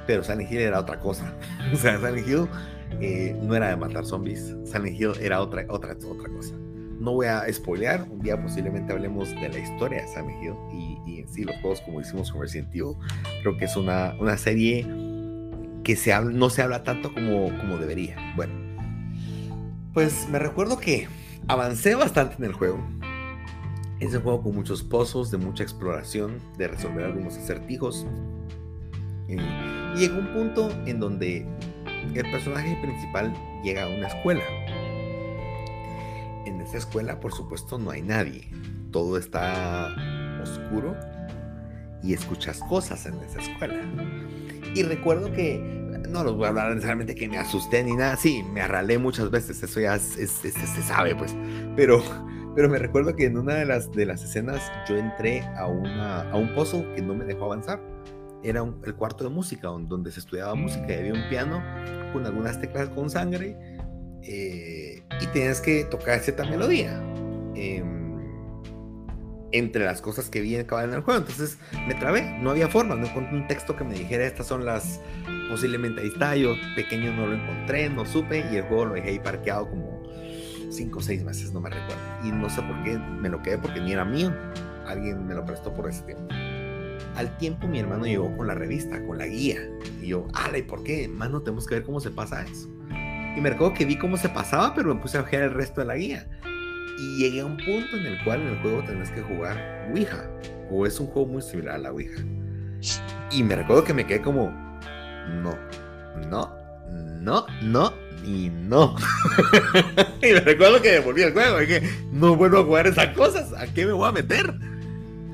Pero Silent Hill era otra cosa. o sea, Silent Hill eh, no era de matar zombies. Silent Hill era otra, otra, otra cosa no voy a spoilear, un día posiblemente hablemos de la historia de Silent Hill y, en sí los juegos como hicimos con Resident Evil. Creo que es una, una serie que se no se habla tanto como, como debería. Bueno, pues me recuerdo que avancé bastante en el juego. Es un juego con muchos pozos, de mucha exploración, de resolver algunos acertijos. Y llega un punto en donde el personaje principal llega a una escuela en esa escuela, por supuesto, no hay nadie. Todo está oscuro y escuchas cosas en esa escuela. Y recuerdo que, no los voy a hablar necesariamente que me asusté ni nada, sí, me arralé muchas veces, eso ya se sabe, pues. Pero, pero me recuerdo que en una de las, de las escenas yo entré a, una, a un pozo que no me dejó avanzar. Era el cuarto de música, donde se estudiaba música y había un piano con algunas teclas con sangre. Eh, y tienes que tocar cierta melodía. Em, entre las cosas que vi en el juego. Entonces me trabé, no había forma, no encontré un texto que me dijera estas son las, posiblemente ahí está, yo pequeño no lo encontré, no supe y el juego lo dejé ahí parqueado como 5 o 6 meses, no me recuerdo. Y no sé por qué me lo quedé porque ni era mío, alguien me lo prestó por ese tiempo. Al tiempo mi hermano llegó con la revista, con la guía. Y yo, ala, ¿y por qué? Mano, tenemos que ver cómo se pasa eso. Y me recuerdo que vi cómo se pasaba, pero me puse a ojear el resto de la guía. Y llegué a un punto en el cual en el juego tenés que jugar Ouija. O es un juego muy similar a la Ouija. Y me recuerdo que me quedé como, no, no, no, no y no. y me recuerdo que devolví el juego. Dije, no vuelvo a jugar esas cosas. ¿A qué me voy a meter?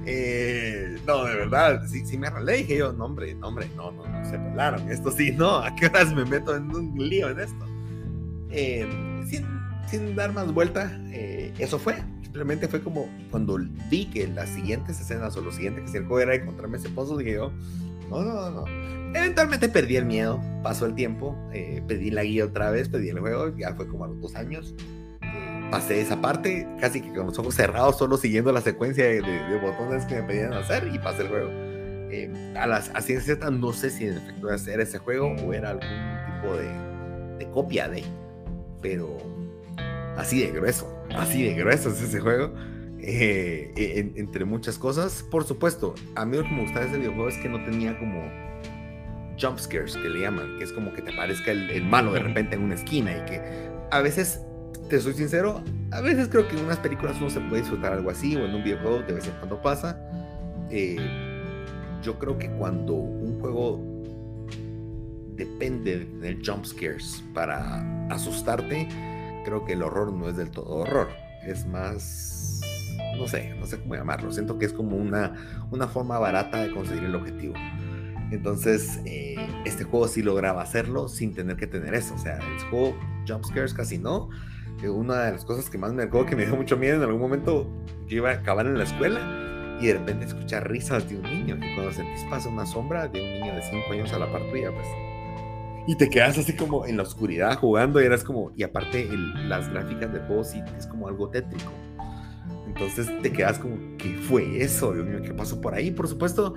Eh, no, de verdad, sí, sí me arreglé. Dije yo, no, hombre, no, hombre, no, no, no, se pelaron. Esto sí, no. ¿A qué horas me meto en un lío en esto? Eh, sin, dar más vuelta, eh, eso fue. Simplemente fue como cuando vi que las siguientes escenas o lo siguiente que se era encontrarme ese pozo, dije yo, no, no, no. Eventualmente perdí el miedo, pasó el tiempo, eh, pedí la guía otra vez, pedí el juego, ya fue como a los dos años. Pasé esa parte, casi que con los ojos cerrados, solo siguiendo la secuencia de, botones que me pedían hacer y pasé el juego. a las a ciencia no sé si en efecto era ese juego o era algún tipo de, de copia de pero así de grueso, así de grueso es ese juego. Eh, entre muchas cosas, por supuesto, a mí lo que me gustaba de ese videojuego es que no tenía como jump scares que le llaman, que es como que te parezca el, malo de repente en una esquina y que a veces, te soy sincero, a veces creo que en unas películas uno se puede disfrutar algo así o en un videojuego de vez en cuando pasa. Eh, yo creo que cuando un juego depende del jump scares para asustarte, creo que el horror no es del todo horror. Es más, no sé, no sé cómo llamarlo. Siento que es como una, una forma barata de conseguir el objetivo. Entonces, eh, este juego sí lograba hacerlo sin tener que tener eso. O sea, el juego jumpscares casi no. Una de las cosas que más me acuerdo que me dio mucho miedo en algún momento, yo iba a acabar en la escuela y de repente escuchar risas de un niño. Y cuando sentís pasa una sombra de un niño de 5 años a la par tuya, pues. Y te quedas así como en la oscuridad jugando y eras como. Y aparte, las gráficas de sí es como algo tétrico. Entonces te quedas como, ¿qué fue eso? Dios mío, ¿qué pasó por ahí? Por supuesto,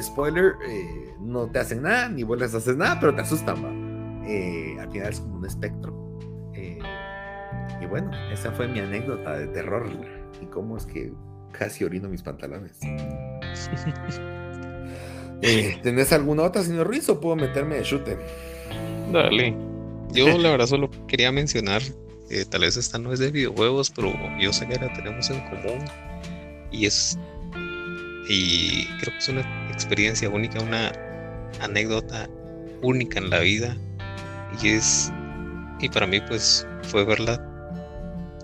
spoiler, eh, no te hacen nada, ni vuelves a hacer nada, pero te asustan, ¿va? Eh, al final es como un espectro. Eh, bueno, esa fue mi anécdota de terror. Y cómo es que casi orino mis pantalones. ¿Tenés alguna otra, señor Ruiz, o puedo meterme de chute? Dale. Yo la verdad solo quería mencionar eh, tal vez esta no es de videojuegos, pero yo sé que la tenemos en común. Y es. Y creo que es una experiencia única, una anécdota única en la vida. Y es. Y para mí, pues, fue ver la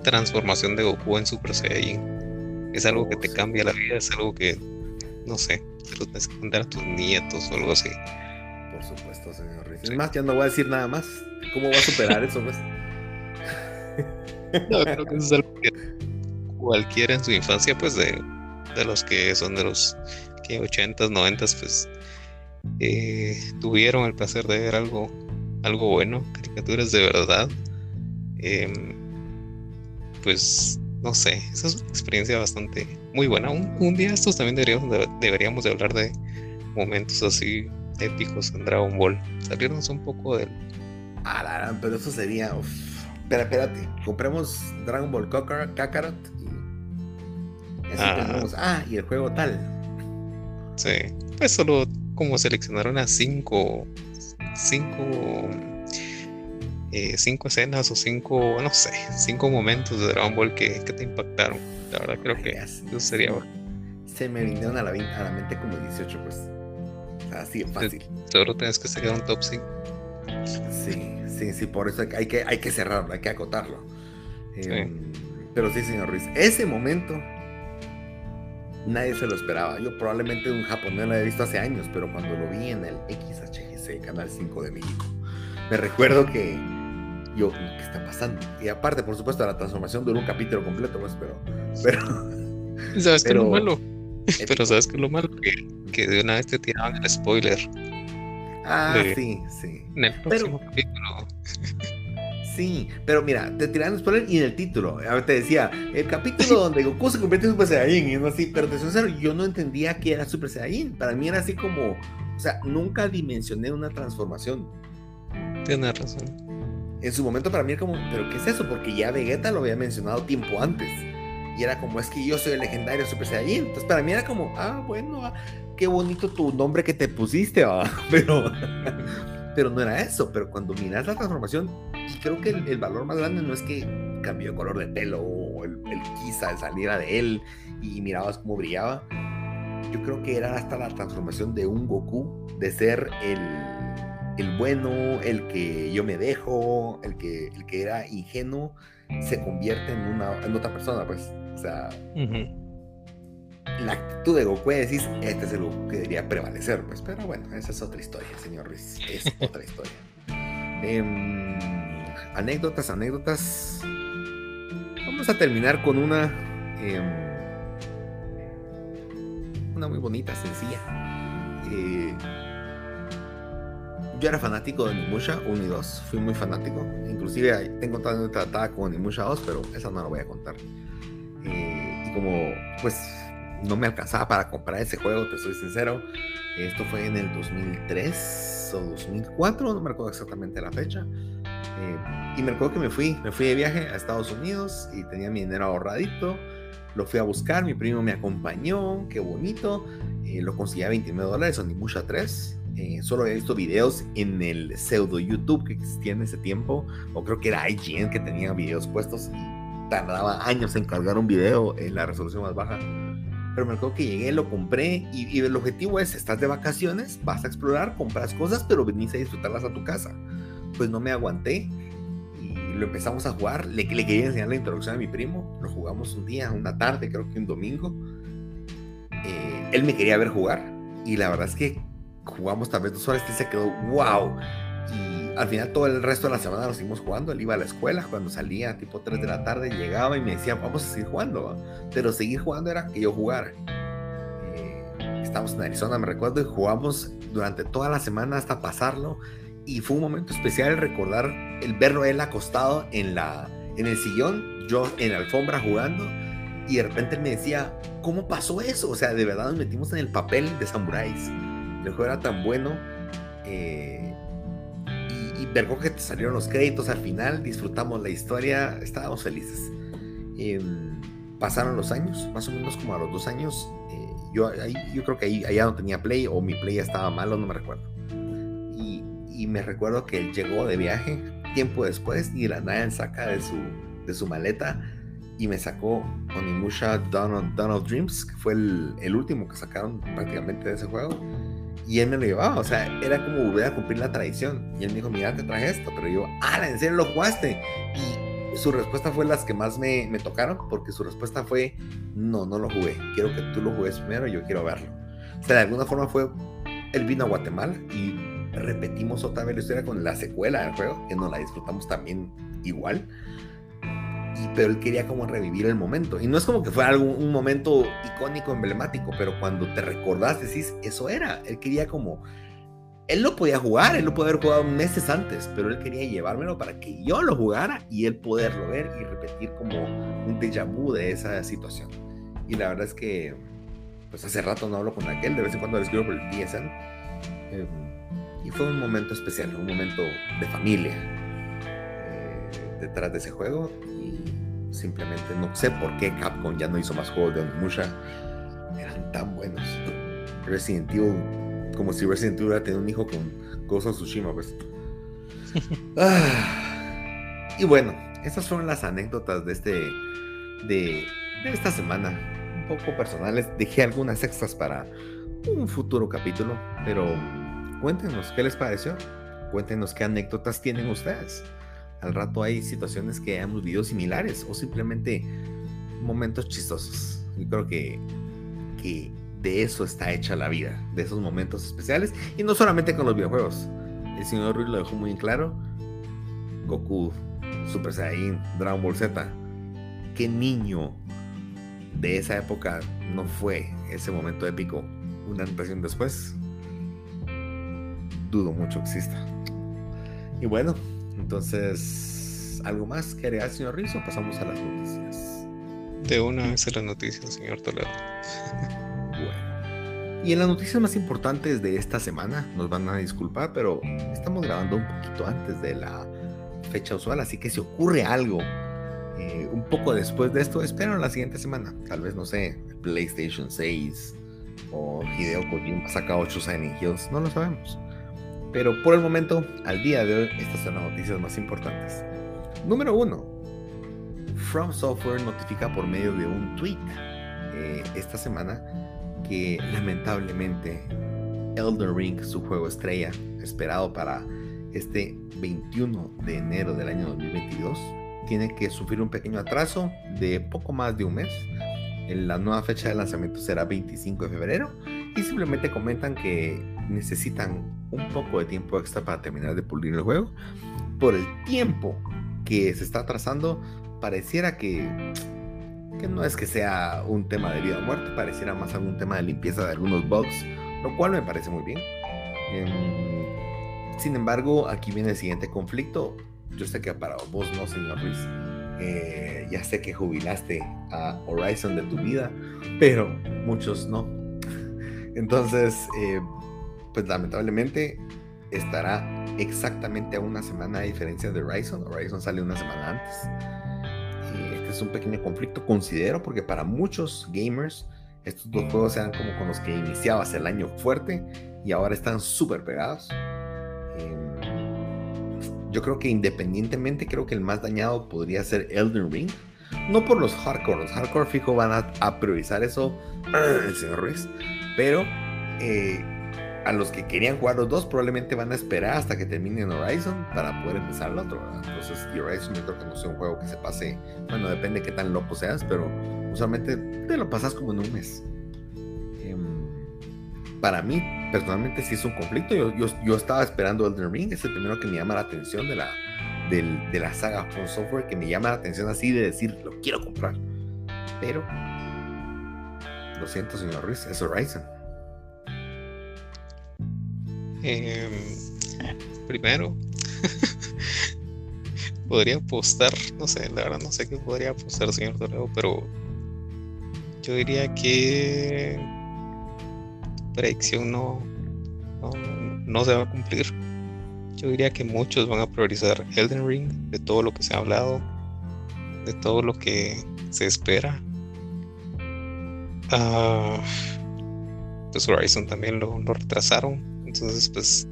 transformación de Goku en Super Saiyan. Es algo que te cambia la vida, es algo que, no sé, se lo tienes que contar a tus nietos o algo así. Por supuesto, señor Riz. Es más, ya no voy a decir nada más. ¿Cómo va a superar eso, pues? No, creo que eso es algo que cualquiera en su infancia, pues de, los que son de los que 80s, 90 pues eh, tuvieron el placer de ver algo, algo bueno, caricaturas de verdad. Em, pues no sé, esa es una experiencia bastante muy buena. Un, día estos también deberíamos de, deberíamos de hablar de momentos así épicos en Dragon Ball. Salirnos un poco del... Ah, pero eso sería... Espera, espérate. Compremos Dragon Ball Kakarot y así ah. tenemos. Ah, y el juego tal. Sí. Pues solo como seleccionaron a cinco. Cinco. Eh, cinco escenas o cinco, no sé, cinco momentos de Dragon Ball que, que te impactaron. La verdad creo que eso sería... Se me vinieron a la, a la mente como 18, pues. Así de fácil. Solo tienes que sacar un top 5. Sí, sí, sí, por eso hay que, hay que cerrarlo, hay que acotarlo. Em, pero sí, señor Ruiz, ese momento nadie se lo esperaba. Yo probablemente un japonés lo había visto hace años, pero cuando lo vi en el XHGC, Canal 5 de México, me recuerdo que yo, ¿qué está pasando? Y aparte, por supuesto, la transformación duró un capítulo completo, pues, pero... pero ¿Sabes qué es lo malo? pero ¿sabes qué es lo malo? Que, que de una vez te tiraban el spoiler. Ah, sí, sí. En el próximo capítulo. Sí, pero mira, te tiraron spoiler y en el título. A ver, te decía, el capítulo donde Goku se convierte en Super Saiyajin y no así, pero te soy yo no entendía que era Super Saiyajin. Para mí era así como, o sea, nunca dimensioné una transformación. Tienes razón. En su momento para mí era como, pero ¿qué es eso? Porque ya Vegeta lo había mencionado tiempo antes. Y era como, es que yo soy el legendario Super Saiyajin. Entonces para mí era como, ah, bueno, ah, qué bonito tu nombre que te pusiste, pero, pero no era eso. Pero cuando miras la transformación, y creo que el, valor más grande no es que cambió de color de pelo o el, el quizá saliera de él y mirabas cómo brillaba. Yo creo que era hasta la transformación de un Goku, de ser el, el bueno, el que yo me dejo, el que, el que era ingenuo, se convierte en, una, en otra persona, pues. O sea, la actitud de Goku es decir, este es el Goku que debería prevalecer, pues, pero bueno, esa es otra historia, señor Ruiz, es otra historia. Em, anécdotas, anécdotas. Vamos a terminar con una, em, una muy bonita, sencilla. Eh, yo era fanático de Nimusha 1 y 2, fui muy fanático. Inclusive tengo una tratada con Nimusha 2, pero esa no la voy a contar. Eh, y como, pues, no me alcanzaba para comprar ese juego, te soy sincero. Esto fue en el 2003 o 2004, no me recuerdo exactamente la fecha. Eh, y me recuerdo que me fui, me fui de viaje a Estados Unidos y tenía mi dinero ahorradito. Lo fui a buscar, mi primo me acompañó, qué bonito. Eh, lo conseguí a 29 dólares, Onimusha 3. Eh, solo había visto videos en el pseudo YouTube que existía en ese tiempo, o creo que era IGN que tenía videos puestos y tardaba años en cargar un video en la resolución más baja pero me acuerdo que llegué, lo compré y, el objetivo es, estás de vacaciones, vas a explorar, compras cosas, pero venís a disfrutarlas a tu casa. Pues no me aguanté y lo empezamos a jugar. Le, le, quería enseñar la introducción a mi primo. Lo jugamos un día, una tarde, creo que un domingo. Eh, él me quería ver jugar. Y la verdad es que jugamos tal vez dos horas y se quedó wow. Y al final todo el resto de la semana lo seguimos jugando. Él iba a la escuela cuando salía tipo 3 de la tarde, llegaba y me decía, vamos a seguir jugando. Pero seguir jugando era que yo jugara. Eh, estábamos en Arizona, me recuerdo, y jugamos durante toda la semana hasta pasarlo. Y fue un momento especial recordar el verlo él acostado en, la, en el sillón, yo en la alfombra jugando. Y de repente él me decía, ¿cómo pasó eso? O sea, de verdad nos metimos en el papel de samuráis. El juego era tan bueno. Eh, y, y que te salieron los créditos al final, disfrutamos la historia, estábamos felices. Em, pasaron los años, más o menos como a los dos años. Eh, yo, yo creo que ahí allá no tenía play o mi play estaba malo, no me recuerdo. Y, y me recuerdo que él llegó de viaje tiempo después y la nada saca de su, de su maleta y me sacó Onimusha Dawn of, Dreams, que fue el, el, último que sacaron prácticamente de ese juego. Y él me lo llevaba, o sea, era como volver a cumplir la tradición. Y él me dijo, mira, te traje esto, pero yo, ah, ¿en serio lo jugaste? Y su respuesta fue las que más me, me tocaron, porque su respuesta fue, no, no lo jugué, quiero que tú lo juegues primero, yo quiero verlo. O sea, de alguna forma fue, él vino a Guatemala y repetimos otra vez la historia con la secuela del juego, que nos la disfrutamos también igual pero él quería como revivir el momento. Y no es como que fuera algún, un momento icónico, emblemático, pero cuando te recordás decís, eso era. Él quería como... Él lo podía jugar, él lo podía haber jugado meses antes, pero él quería llevármelo para que yo lo jugara y él poderlo ver y repetir como un déjà vu de esa situación. Y la verdad es que, pues hace rato no hablo con aquel, de vez en cuando le escribo por el TSN. Eh, y fue un momento especial, un momento de familia eh, detrás de ese juego simplemente no sé por qué Capcom ya no hizo más juegos de Onimusha. Eran tan buenos. Resident Evil, como si Resident Evil hubiera tenido un hijo con Ghost of Tsushima, pues. Ah. Y bueno, estas fueron las anécdotas de este. De, de esta semana. Un poco personales. Dejé algunas extras para un futuro capítulo. Pero cuéntenos qué les pareció. Cuéntenos qué anécdotas tienen ustedes al rato hay situaciones que hemos vivido similares o simplemente momentos chistosos. Yo creo que, que de eso está hecha la vida, de esos momentos especiales y no solamente con los videojuegos. El señor Ruiz lo dejó muy claro. Goku, Super Saiyan, Dragon Ball Z. ¿Qué niño de esa época no fue ese momento épico una impresión después? Dudo mucho que exista. Y bueno, entonces, ¿algo más que agregar, señor Rizzo? Pasamos a las noticias. De una vez a las noticias, señor Toledo. bueno. Y en las noticias más importantes de esta semana, nos van a disculpar, pero estamos grabando un poquito antes de la fecha usual, así que si ocurre algo eh, un poco después de esto, espero la siguiente semana. Tal vez, no sé, PlayStation 6 o Hideo Kojima saca 8 Silent Hills, no lo sabemos. Pero por el momento, al día de hoy, estas son las noticias más importantes. Número 1. From Software notifica por medio de un tweet eh, esta semana que lamentablemente Elden Ring, su juego estrella, esperado para este 21 de enero del año 2022, tiene que sufrir un pequeño atraso de poco más de un mes. La nueva fecha de lanzamiento será 25 de febrero y simplemente comentan que necesitan un poco de tiempo extra para terminar de pulir el juego. Por el tiempo que se está trazando, pareciera que, que no es que sea un tema de vida o muerte, pareciera más algún tema de limpieza de algunos bugs, lo cual me parece muy bien. Em, sin embargo, aquí viene el siguiente conflicto. Yo sé que para vos no, señor Luis. Eh, ya sé que jubilaste a Horizon de tu vida, pero muchos no. Entonces, eh, pues lamentablemente estará exactamente a una semana de diferencia de Horizon. Horizon sale una semana antes. Este es un pequeño conflicto, considero, porque para muchos gamers estos dos juegos eran como con los que iniciabas el año fuerte y ahora están súper pegados. Em, yo creo que independientemente, creo que el más dañado podría ser Elden Ring. No por los hardcore, los hardcore fijo van a, priorizar eso, el señor Ruiz. Pero eh, a los que querían jugar los dos probablemente van a esperar hasta que terminen Horizon para poder empezar el otro. Entonces, y Horizon yo creo que no sea un juego que se pase, bueno, depende de qué tan loco seas, pero usualmente te lo pasas como en un mes. Em, para mí, personalmente, sí es un conflicto. Yo, yo, estaba esperando Elden Ring, es el primero que me llama la atención de la, de la saga From Software, que me llama la atención así de decir, lo quiero comprar. Pero, lo siento, señor Ruiz, es Horizon. Em, primero, podría apostar, no sé, la verdad no sé qué podría apostar, señor Toledo, pero yo diría que predicción no, no, se va a cumplir. Yo diría que muchos van a priorizar Elden Ring de todo lo que se ha hablado, de todo lo que se espera. Uh, pues Horizon también lo retrasaron entonces, pues,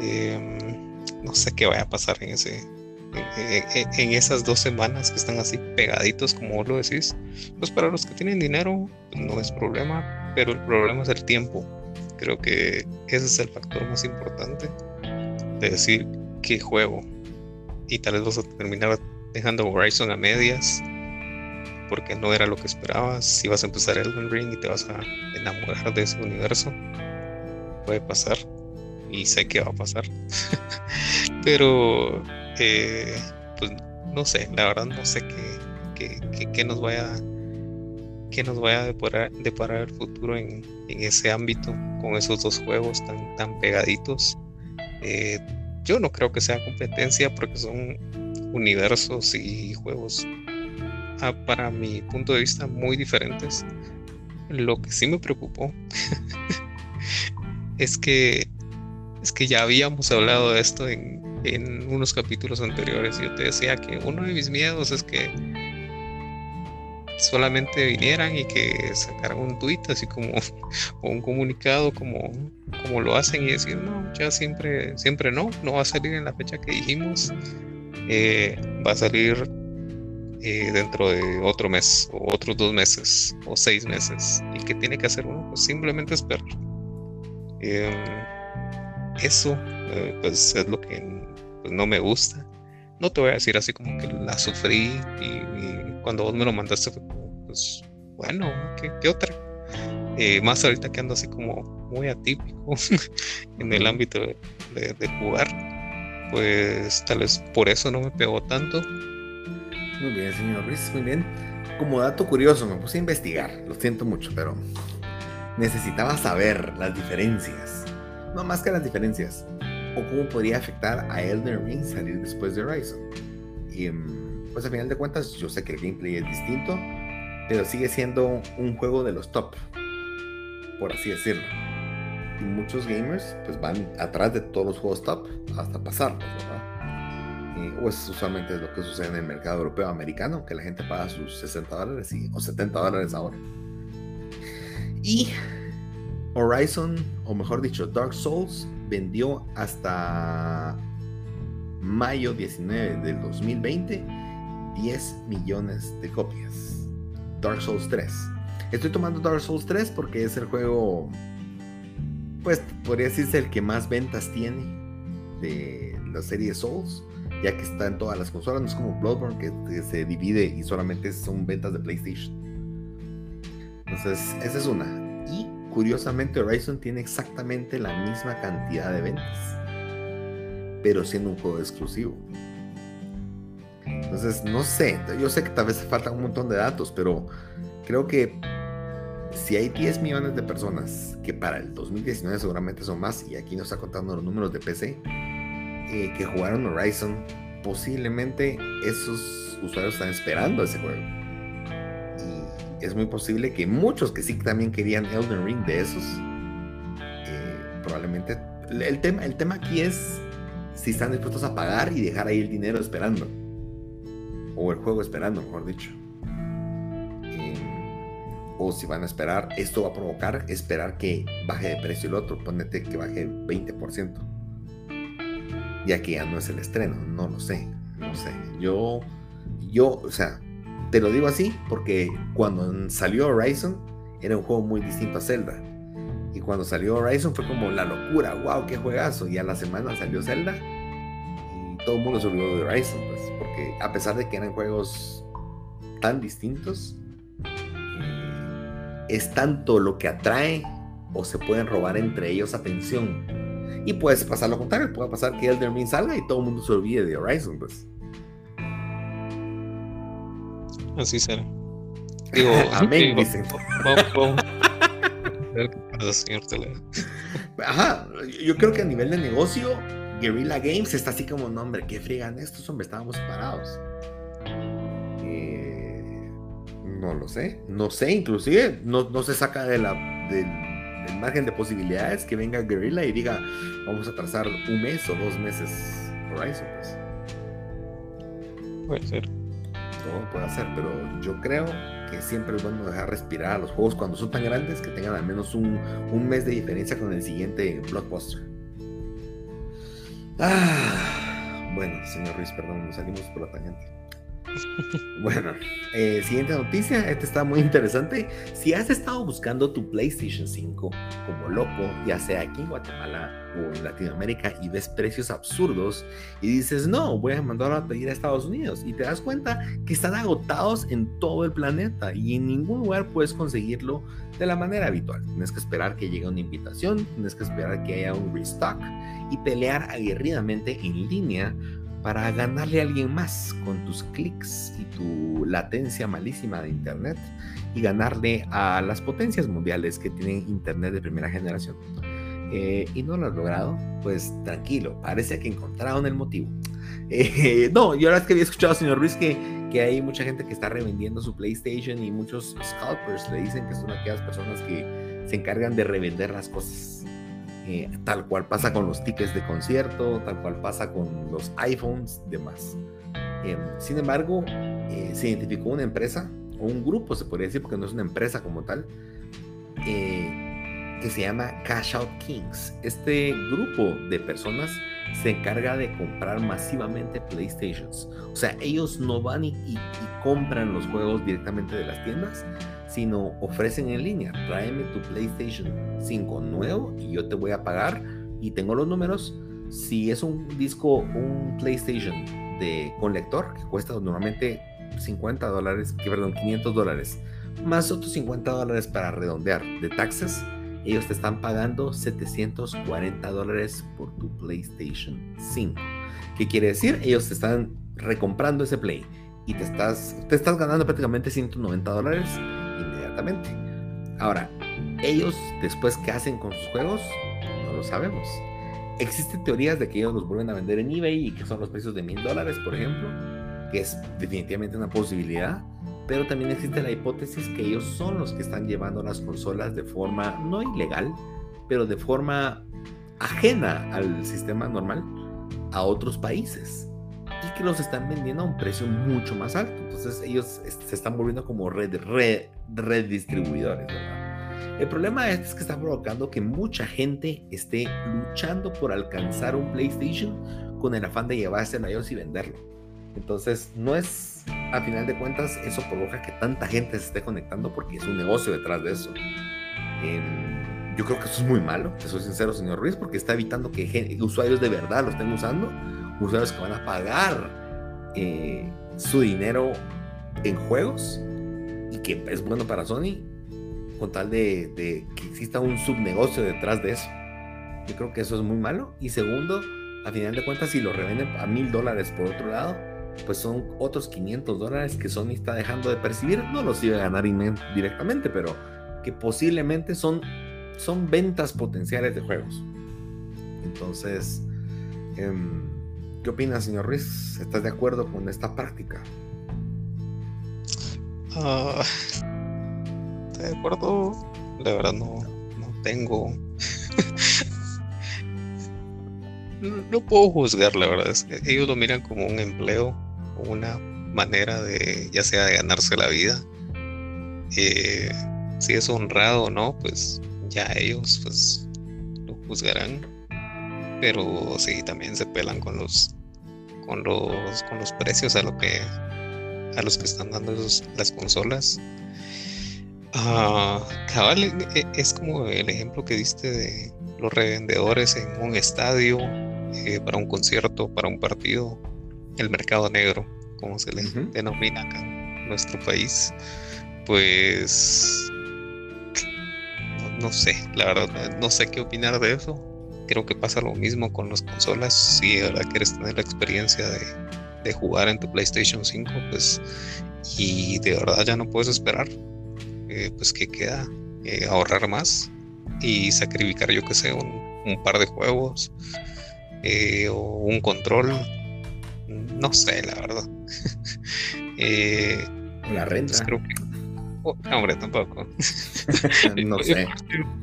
em, no sé qué vaya a pasar en ese, en, esas dos semanas que están así pegaditos, como vos lo decís. Pues para los que tienen dinero, pues, no es problema, pero el problema es el tiempo. Creo que ese es el factor más importante de decir qué juego. Y tal vez vas a terminar dejando Horizon a medias porque no era lo que esperabas. Si vas a empezar Elden Ring y te vas a enamorar de ese universo puede pasar y sé que va a pasar. Pero, eh, pues no sé, la verdad no sé qué, qué, nos vaya que nos vaya a deparar, el futuro en, ese ámbito con esos dos juegos tan, tan pegaditos. Eh, yo no creo que sea competencia porque son universos y juegos ah, para mi punto de vista muy diferentes. Lo que sí me preocupó es que es que ya habíamos hablado de esto en, unos capítulos anteriores. Yo te decía que uno de mis miedos es que solamente vinieran y que sacaran un tweet así como o un comunicado como, como lo hacen y decir no, ya siempre, siempre no, no va a salir en la fecha que dijimos, eh, va a salir eh, dentro de otro mes o otros dos meses o seis meses y que tiene que hacer uno pues simplemente esperar Em, eso eh, pues es lo que pues, no me gusta. No te voy a decir así como que la sufrí y, cuando vos me lo mandaste fue como, pues bueno, ¿qué, otra? Eh, más ahorita que ando así como muy atípico en el ámbito de, jugar, pues tal vez por eso no me pegó tanto. Muy bien, señor Ruiz, muy bien. Como dato curioso, me puse a investigar, lo siento mucho, pero necesitaba saber las diferencias, no más que las diferencias, o cómo podría afectar a Elden Ring salir después de Horizon. Y em, pues al final de cuentas yo sé que el gameplay es distinto, pero sigue siendo un juego de los top, por así decirlo. Y muchos gamers pues van atrás de todos los juegos top hasta pasarlos, ¿verdad? o es usualmente lo que sucede en el mercado europeo americano, que la gente paga sus 60 dólares o 70 dólares ahora. Y Horizon, o mejor dicho, Dark Souls, vendió hasta mayo 19 del 2020 10 millones de copias. Dark Souls 3. Estoy tomando Dark Souls 3 porque es el juego, pues podría decirse el que más ventas tiene de la serie Souls, ya que está en todas las consolas, no es como Bloodborne que se divide y solamente son ventas de PlayStation. Entonces, esa es una. Y curiosamente, Horizon tiene exactamente la misma cantidad de ventas, pero siendo un juego exclusivo. Entonces, no sé, yo sé que tal vez falta un montón de datos, pero creo que si hay 10 millones de personas, que para el 2019 seguramente son más, y aquí nos está contando los números de PC, eh, que jugaron Horizon, posiblemente esos usuarios están esperando ese juego es muy posible que muchos que sí también querían Elden Ring de esos, eh, probablemente el tema, el tema aquí es si están dispuestos a pagar y dejar ahí el dinero esperando. O el juego esperando, mejor dicho. Eh, o si van a esperar, esto va a provocar esperar que baje de precio el otro. Ponete que baje 20%. Ya que ya no es el estreno, no lo sé. No sé. Yo, yo, o sea, te lo digo así porque cuando salió Horizon era un juego muy distinto a Zelda. Y cuando salió Horizon fue como la locura, wow, qué juegazo. Y a la semana salió Zelda y todo el mundo se olvidó de Horizon, pues, porque a pesar de que eran juegos tan distintos, eh, es tanto lo que atrae o se pueden robar entre ellos atención. Y puede pasar lo contrario, puede pasar que Elder Ring salga y todo el mundo se olvide de Horizon, pues. Así será. Digo, Amén, dicen. Ajá, yo creo que a nivel de negocio, Guerrilla Games está así como, no, hombre, qué frigan estos, hombre, estábamos parados. Eh, no lo sé, no sé, inclusive no, no se saca de la, del, margen de posibilidades que venga Guerrilla y diga, vamos a trazar un mes o dos meses Horizon, pues. Puede ser. Todo puede ser, pero yo creo siempre es bueno dejar respirar a los juegos cuando son tan grandes que tengan al menos un, un mes de diferencia con el siguiente blockbuster. Ah, bueno, señor Ruiz, perdón, nos salimos por la tangente. Bueno, eh, siguiente noticia, esta está muy interesante. Si has estado buscando tu PlayStation 5 como loco, ya sea aquí en Guatemala o en Latinoamérica, y ves precios absurdos y dices, no, voy a mandarlo a pedir a Estados Unidos, y te das cuenta que están agotados en todo el planeta y en ningún lugar puedes conseguirlo de la manera habitual. Tienes que esperar que llegue una invitación, tienes que esperar que haya un restock y pelear aguerridamente en línea para ganarle a alguien más con tus clics y tu latencia malísima de Internet y ganarle a las potencias mundiales que tienen Internet de primera generación. Eh, y no lo has logrado, pues tranquilo, parece que encontraron el motivo. Eh, no, yo la verdad que había escuchado, señor Ruiz, que, que hay mucha gente que está revendiendo su PlayStation y muchos scalpers le dicen que son aquellas personas que se encargan de revender las cosas. Eh, tal cual pasa con los tickets de concierto, tal cual pasa con los iPhones, demás. Eh, sin embargo, eh, se identificó una empresa, o un grupo se podría decir, porque no es una empresa como tal, que se llama Cash Out Kings. Este grupo de personas se encarga de comprar masivamente PlayStations. O sea, ellos no van y compran los juegos directamente de las tiendas, sino ofrecen en línea, tráeme tu PlayStation 5 nuevo y yo te voy a pagar y tengo los números. Si es un disco, un PlayStation de con lector que cuesta normalmente 50 dólares, que perdón, 500 dólares, más otros 50 dólares para redondear de taxes, ellos te están pagando 740 dólares por tu PlayStation 5. ¿Qué quiere decir? Ellos te están recomprando ese Play y te estás, te estás ganando prácticamente 190 dólares inmediatamente. Ahora, ellos después qué hacen con sus juegos, no lo sabemos. Existen teorías de que ellos los vuelven a vender en eBay y que son los precios de mil dólares, por ejemplo, que es definitivamente una posibilidad. Pero también existe la hipótesis que ellos son los que están llevando las consolas de forma no ilegal, pero de forma ajena al sistema normal a otros países y que los están vendiendo a un precio mucho más alto. Entonces ellos se están volviendo como red, red, red distribuidores, El problema es que está provocando que mucha gente esté luchando por alcanzar un PlayStation con el afán de llevarse a ellos y venderlo. Entonces, no es, a final de cuentas, eso provoca que tanta gente se esté conectando porque es un negocio detrás de eso. Em, yo creo que eso es muy malo, te soy sincero, señor Ruiz, porque está evitando que usuarios de verdad lo estén usando usuarios que van a pagar eh, su dinero en juegos y que es bueno para Sony con tal de, que exista un subnegocio detrás de eso. Yo creo que eso es muy malo. Y segundo, a final de cuentas, si lo revenden a mil dólares por otro lado, pues son otros 500 dólares que Sony está dejando de percibir. No los iba a ganar directamente, pero que posiblemente son, son ventas potenciales de juegos. Entonces, eh, ¿Qué opina, señor Ruiz? ¿Estás de acuerdo con esta práctica? Ah, de acuerdo, la verdad no, no tengo. no, puedo juzgar, la verdad. Ellos lo miran como un empleo, una manera de, ya sea de ganarse la vida. Eh, si es honrado o no, pues ya ellos pues lo juzgarán pero sí también se pelan con los con los con los precios a lo que a los que están dando las consolas Ah, cabal, e, e, es como el ejemplo que diste de los revendedores en un estadio, eh, para un concierto, para un partido, el mercado negro, como se le denomina acá en nuestro país. Pues no, sé, la verdad, no sé qué opinar de eso. Creo que pasa lo mismo con las consolas. Si ahora quieres tener la experiencia de, de jugar en tu PlayStation 5, pues, y de verdad ya no puedes esperar, eh, pues que queda eh, ahorrar más y sacrificar, yo que sé, un, par de juegos eh, o un control. No sé, la verdad. la renta. Pues creo que hombre, tampoco. no sé.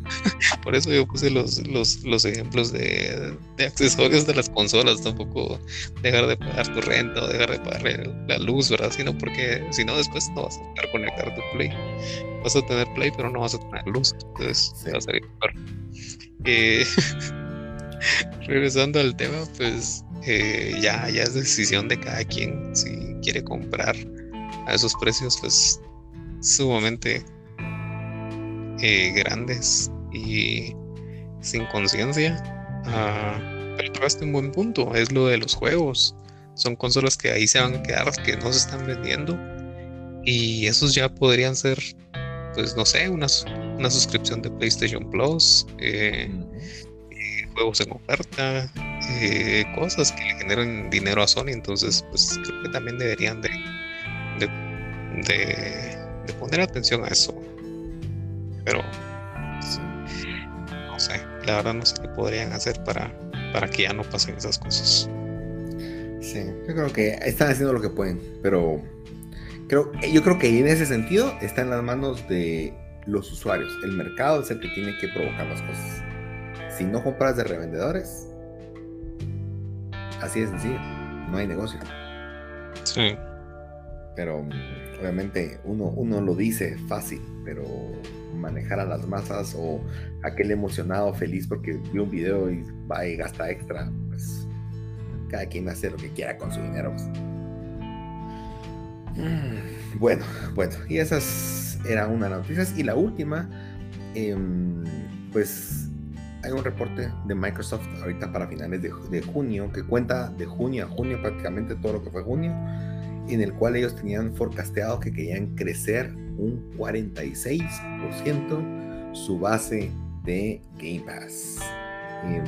Por eso yo puse los, los, ejemplos de, accesorios de las consolas. Tampoco dejar de pagar tu renta o dejar de pagar la luz, ¿verdad? Sino porque si no, después no vas a poder conectar tu Play. Vas a tener Play, pero no vas a tener luz. Entonces, va a salir eh, regresando al tema, pues eh, ya, ya es decisión de cada quien si quiere comprar a esos precios, pues sumamente eh, grandes y sin conciencia. Ah, pero tocaste un buen punto, es lo de los juegos. Son consolas que ahí se van a quedar, que no se están vendiendo. Y esos ya podrían ser, pues no sé, una, una suscripción de PlayStation Plus, eh, eh, juegos en oferta, cosas que le generen dinero a Sony. Entonces, pues creo que también deberían de, de de poner atención a eso. Pero no sé, la verdad no sé qué podrían hacer para, para que ya no pasen esas cosas. Sí, yo creo que están haciendo lo que pueden, pero creo, yo creo que en ese sentido está en las manos de los usuarios. El mercado es el que tiene que provocar las cosas. Si no compras de revendedores, así de sencillo, no hay negocio. Sí. Pero obviamente uno, uno lo dice fácil, pero manejar a las masas o aquel emocionado feliz porque vio un video y va y gasta extra, pues cada quien hace lo que quiera con su dinero. Pues. Mm, bueno, bueno, y esas eran una de las noticias. Y la última, em, pues hay un reporte de Microsoft ahorita para finales de, de junio que cuenta de junio a junio prácticamente todo lo que fue junio en el cual ellos tenían forecasteado que querían crecer un 46% su base de Game Pass. Em,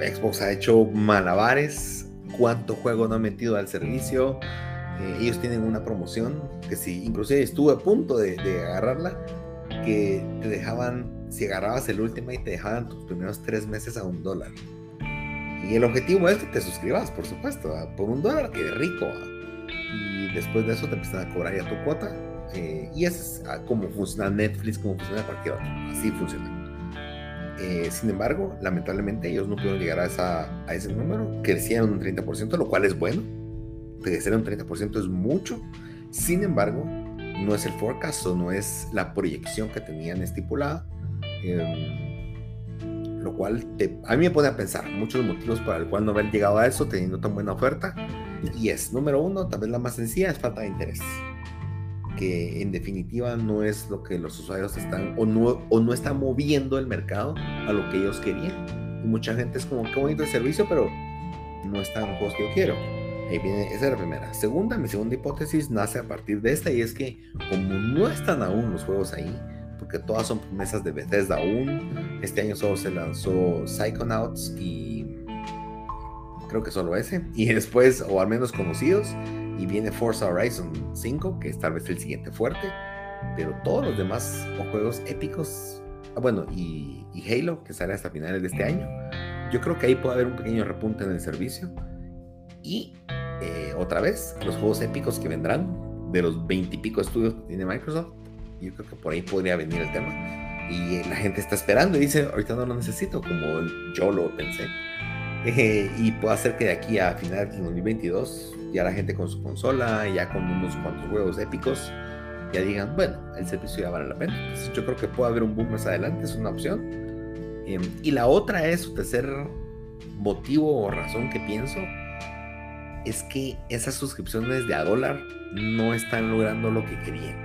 Xbox ha hecho malabares, cuánto juego no ha metido al servicio. Eh, ellos tienen una promoción que si inclusive estuve a punto de, agarrarla, que te dejaban, si agarrabas el último y te dejaban tus primeros tres meses a un dólar. Y el objetivo es que te suscribas, por supuesto, por un dólar, que rico y después de eso te empiezan a cobrar ya tu cuota. Eh, y es ah, como funciona Netflix, como funciona cualquier otro. Así funciona. Eh, sin embargo, lamentablemente ellos no pudieron llegar a, esa, a ese número. Crecieron un 30%, lo cual es bueno. Crecer un 30% es mucho. Sin embargo, no es el forecast o no es la proyección que tenían estipulada. Em, lo cual a mí me pone a pensar muchos motivos para el cual no haber llegado a eso teniendo tan buena oferta y es, número uno, tal vez la más sencilla, es falta de interés. Que en definitiva no es lo que los usuarios están o no, o no están moviendo el mercado a lo que ellos querían. Y mucha gente es como, qué bonito el servicio, pero no están los juegos que yo quiero. Ahí viene, esa es la primera. Segunda, mi segunda hipótesis nace a partir de esta y es que como no están aún los juegos ahí, porque todas son promesas de Bethesda aún, este año solo se lanzó Psychonauts y creo que solo ese, y después, o al menos conocidos, y viene Forza Horizon 5, que es tal vez el siguiente fuerte, pero todos los demás juegos épicos, ah, bueno, y, Halo, que sale hasta finales de este año, yo creo que ahí puede haber un pequeño repunte en el servicio, y eh, otra vez, los juegos épicos que vendrán, de los 20 y pico estudios que tiene Microsoft, yo creo que por ahí podría venir el tema. Y la gente está esperando y dice, ahorita no lo necesito, como yo lo pensé. Eh, y puede hacer que de aquí a final de 2022 ya la gente con su consola, ya con unos cuantos juegos épicos, ya digan, bueno, el servicio ya vale la pena. Entonces yo creo que puede haber un boom más adelante, es una opción. Em, y la otra es, su tercer motivo o razón que pienso, es que esas suscripciones de a dólar no están logrando lo que querían.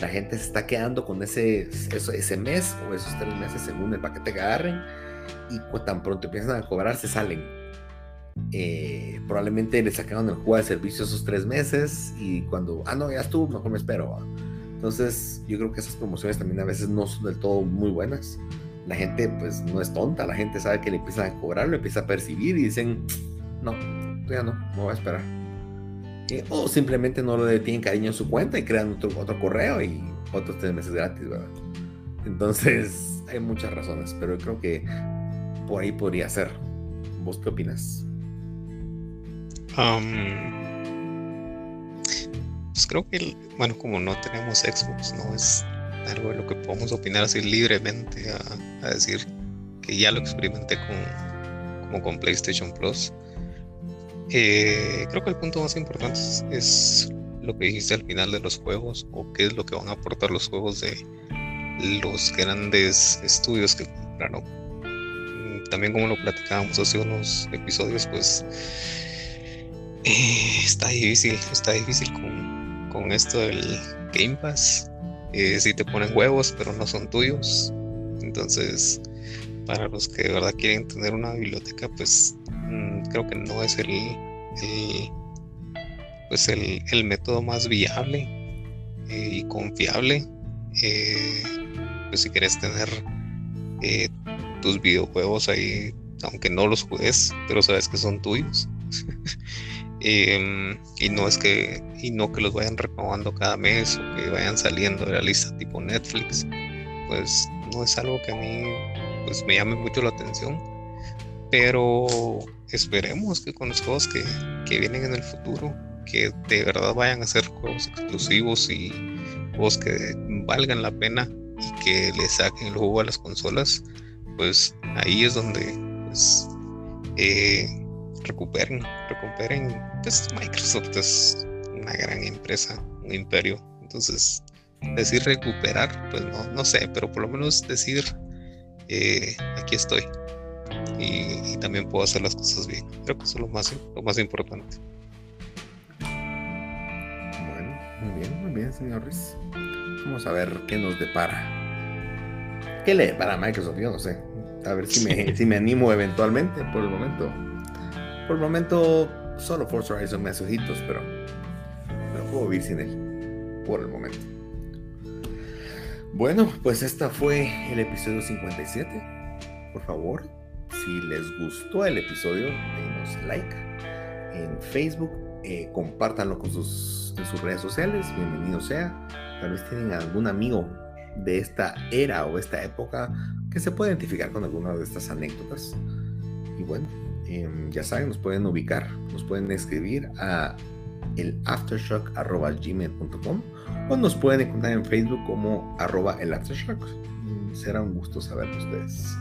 la gente se está quedando con ese, ese mes o esos tres meses según el paquete que agarren y tan pronto empiezan a cobrar se salen. Eh, probablemente le sacaron el juego de servicio esos tres meses y cuando, ah, no, ya estuvo, mejor me espero. Entonces, yo creo que esas promociones también a veces no son del todo muy buenas. La gente, pues, no es tonta, la gente sabe que le empiezan a cobrar, lo empieza a percibir y dicen, no, ya no, me voy a esperar. Eh, o simplemente no le tienen cariño en su cuenta y crean otro, otro correo y otros tres meses gratis, ¿verdad? Entonces, hay muchas razones, pero creo que por ahí podría ser. ¿Vos qué opinas? pues creo que, bueno, como no tenemos Xbox, no es algo de lo que podemos opinar así libremente a, decir que ya lo experimenté con, como con PlayStation Plus. Eh, creo que el punto más importante es, lo que dijiste al final de los juegos o qué es lo que van a aportar los juegos de los grandes estudios que compraron. También como lo platicábamos hace unos episodios, pues eh, está difícil, está difícil con, con esto del Game Pass. Eh, si te ponen huevos, pero no son tuyos. Entonces, para los que de verdad quieren tener una biblioteca, pues mm, creo que no es el, pues el, método más viable eh, y confiable. Pues si quieres tener tus videojuegos ahí, aunque no los juegues, pero sabes que son tuyos. Em, y no es que y no que los vayan renovando cada mes o que vayan saliendo de la lista tipo Netflix pues no es algo que a mí pues me llame mucho la atención pero esperemos que con los juegos que, que vienen en el futuro que de verdad vayan a ser juegos exclusivos y juegos que valgan la pena y que le saquen el juego a las consolas pues ahí es donde pues, eh, recuperen, recuperen, pues Microsoft es una gran empresa, un imperio, entonces decir recuperar, pues no, no sé, pero por lo menos decir eh, aquí estoy y, también puedo hacer las cosas bien, creo que eso es lo más, lo más importante. Bueno, muy bien, muy bien, señores. Vamos a ver qué nos depara. ¿Qué le depara a Microsoft? Yo no sé. A ver si me, si me animo eventualmente por el momento. Por el momento, solo Forza Horizon me hace ojitos, pero no puedo vivir sin él. Por el momento. Bueno, pues esta fue el episodio 57. Por favor, si les gustó el episodio, denos like en Facebook, eh, compártanlo con sus, en sus redes sociales, bienvenido sea. Tal vez tienen algún amigo de esta era o esta época que se puede identificar con alguna de estas anécdotas. Y bueno, Em, ya saben, nos pueden ubicar, nos pueden escribir a el aftershock.gmail.com o nos pueden encontrar en Facebook como arroba el aftershock. Mm, será un gusto saber ustedes.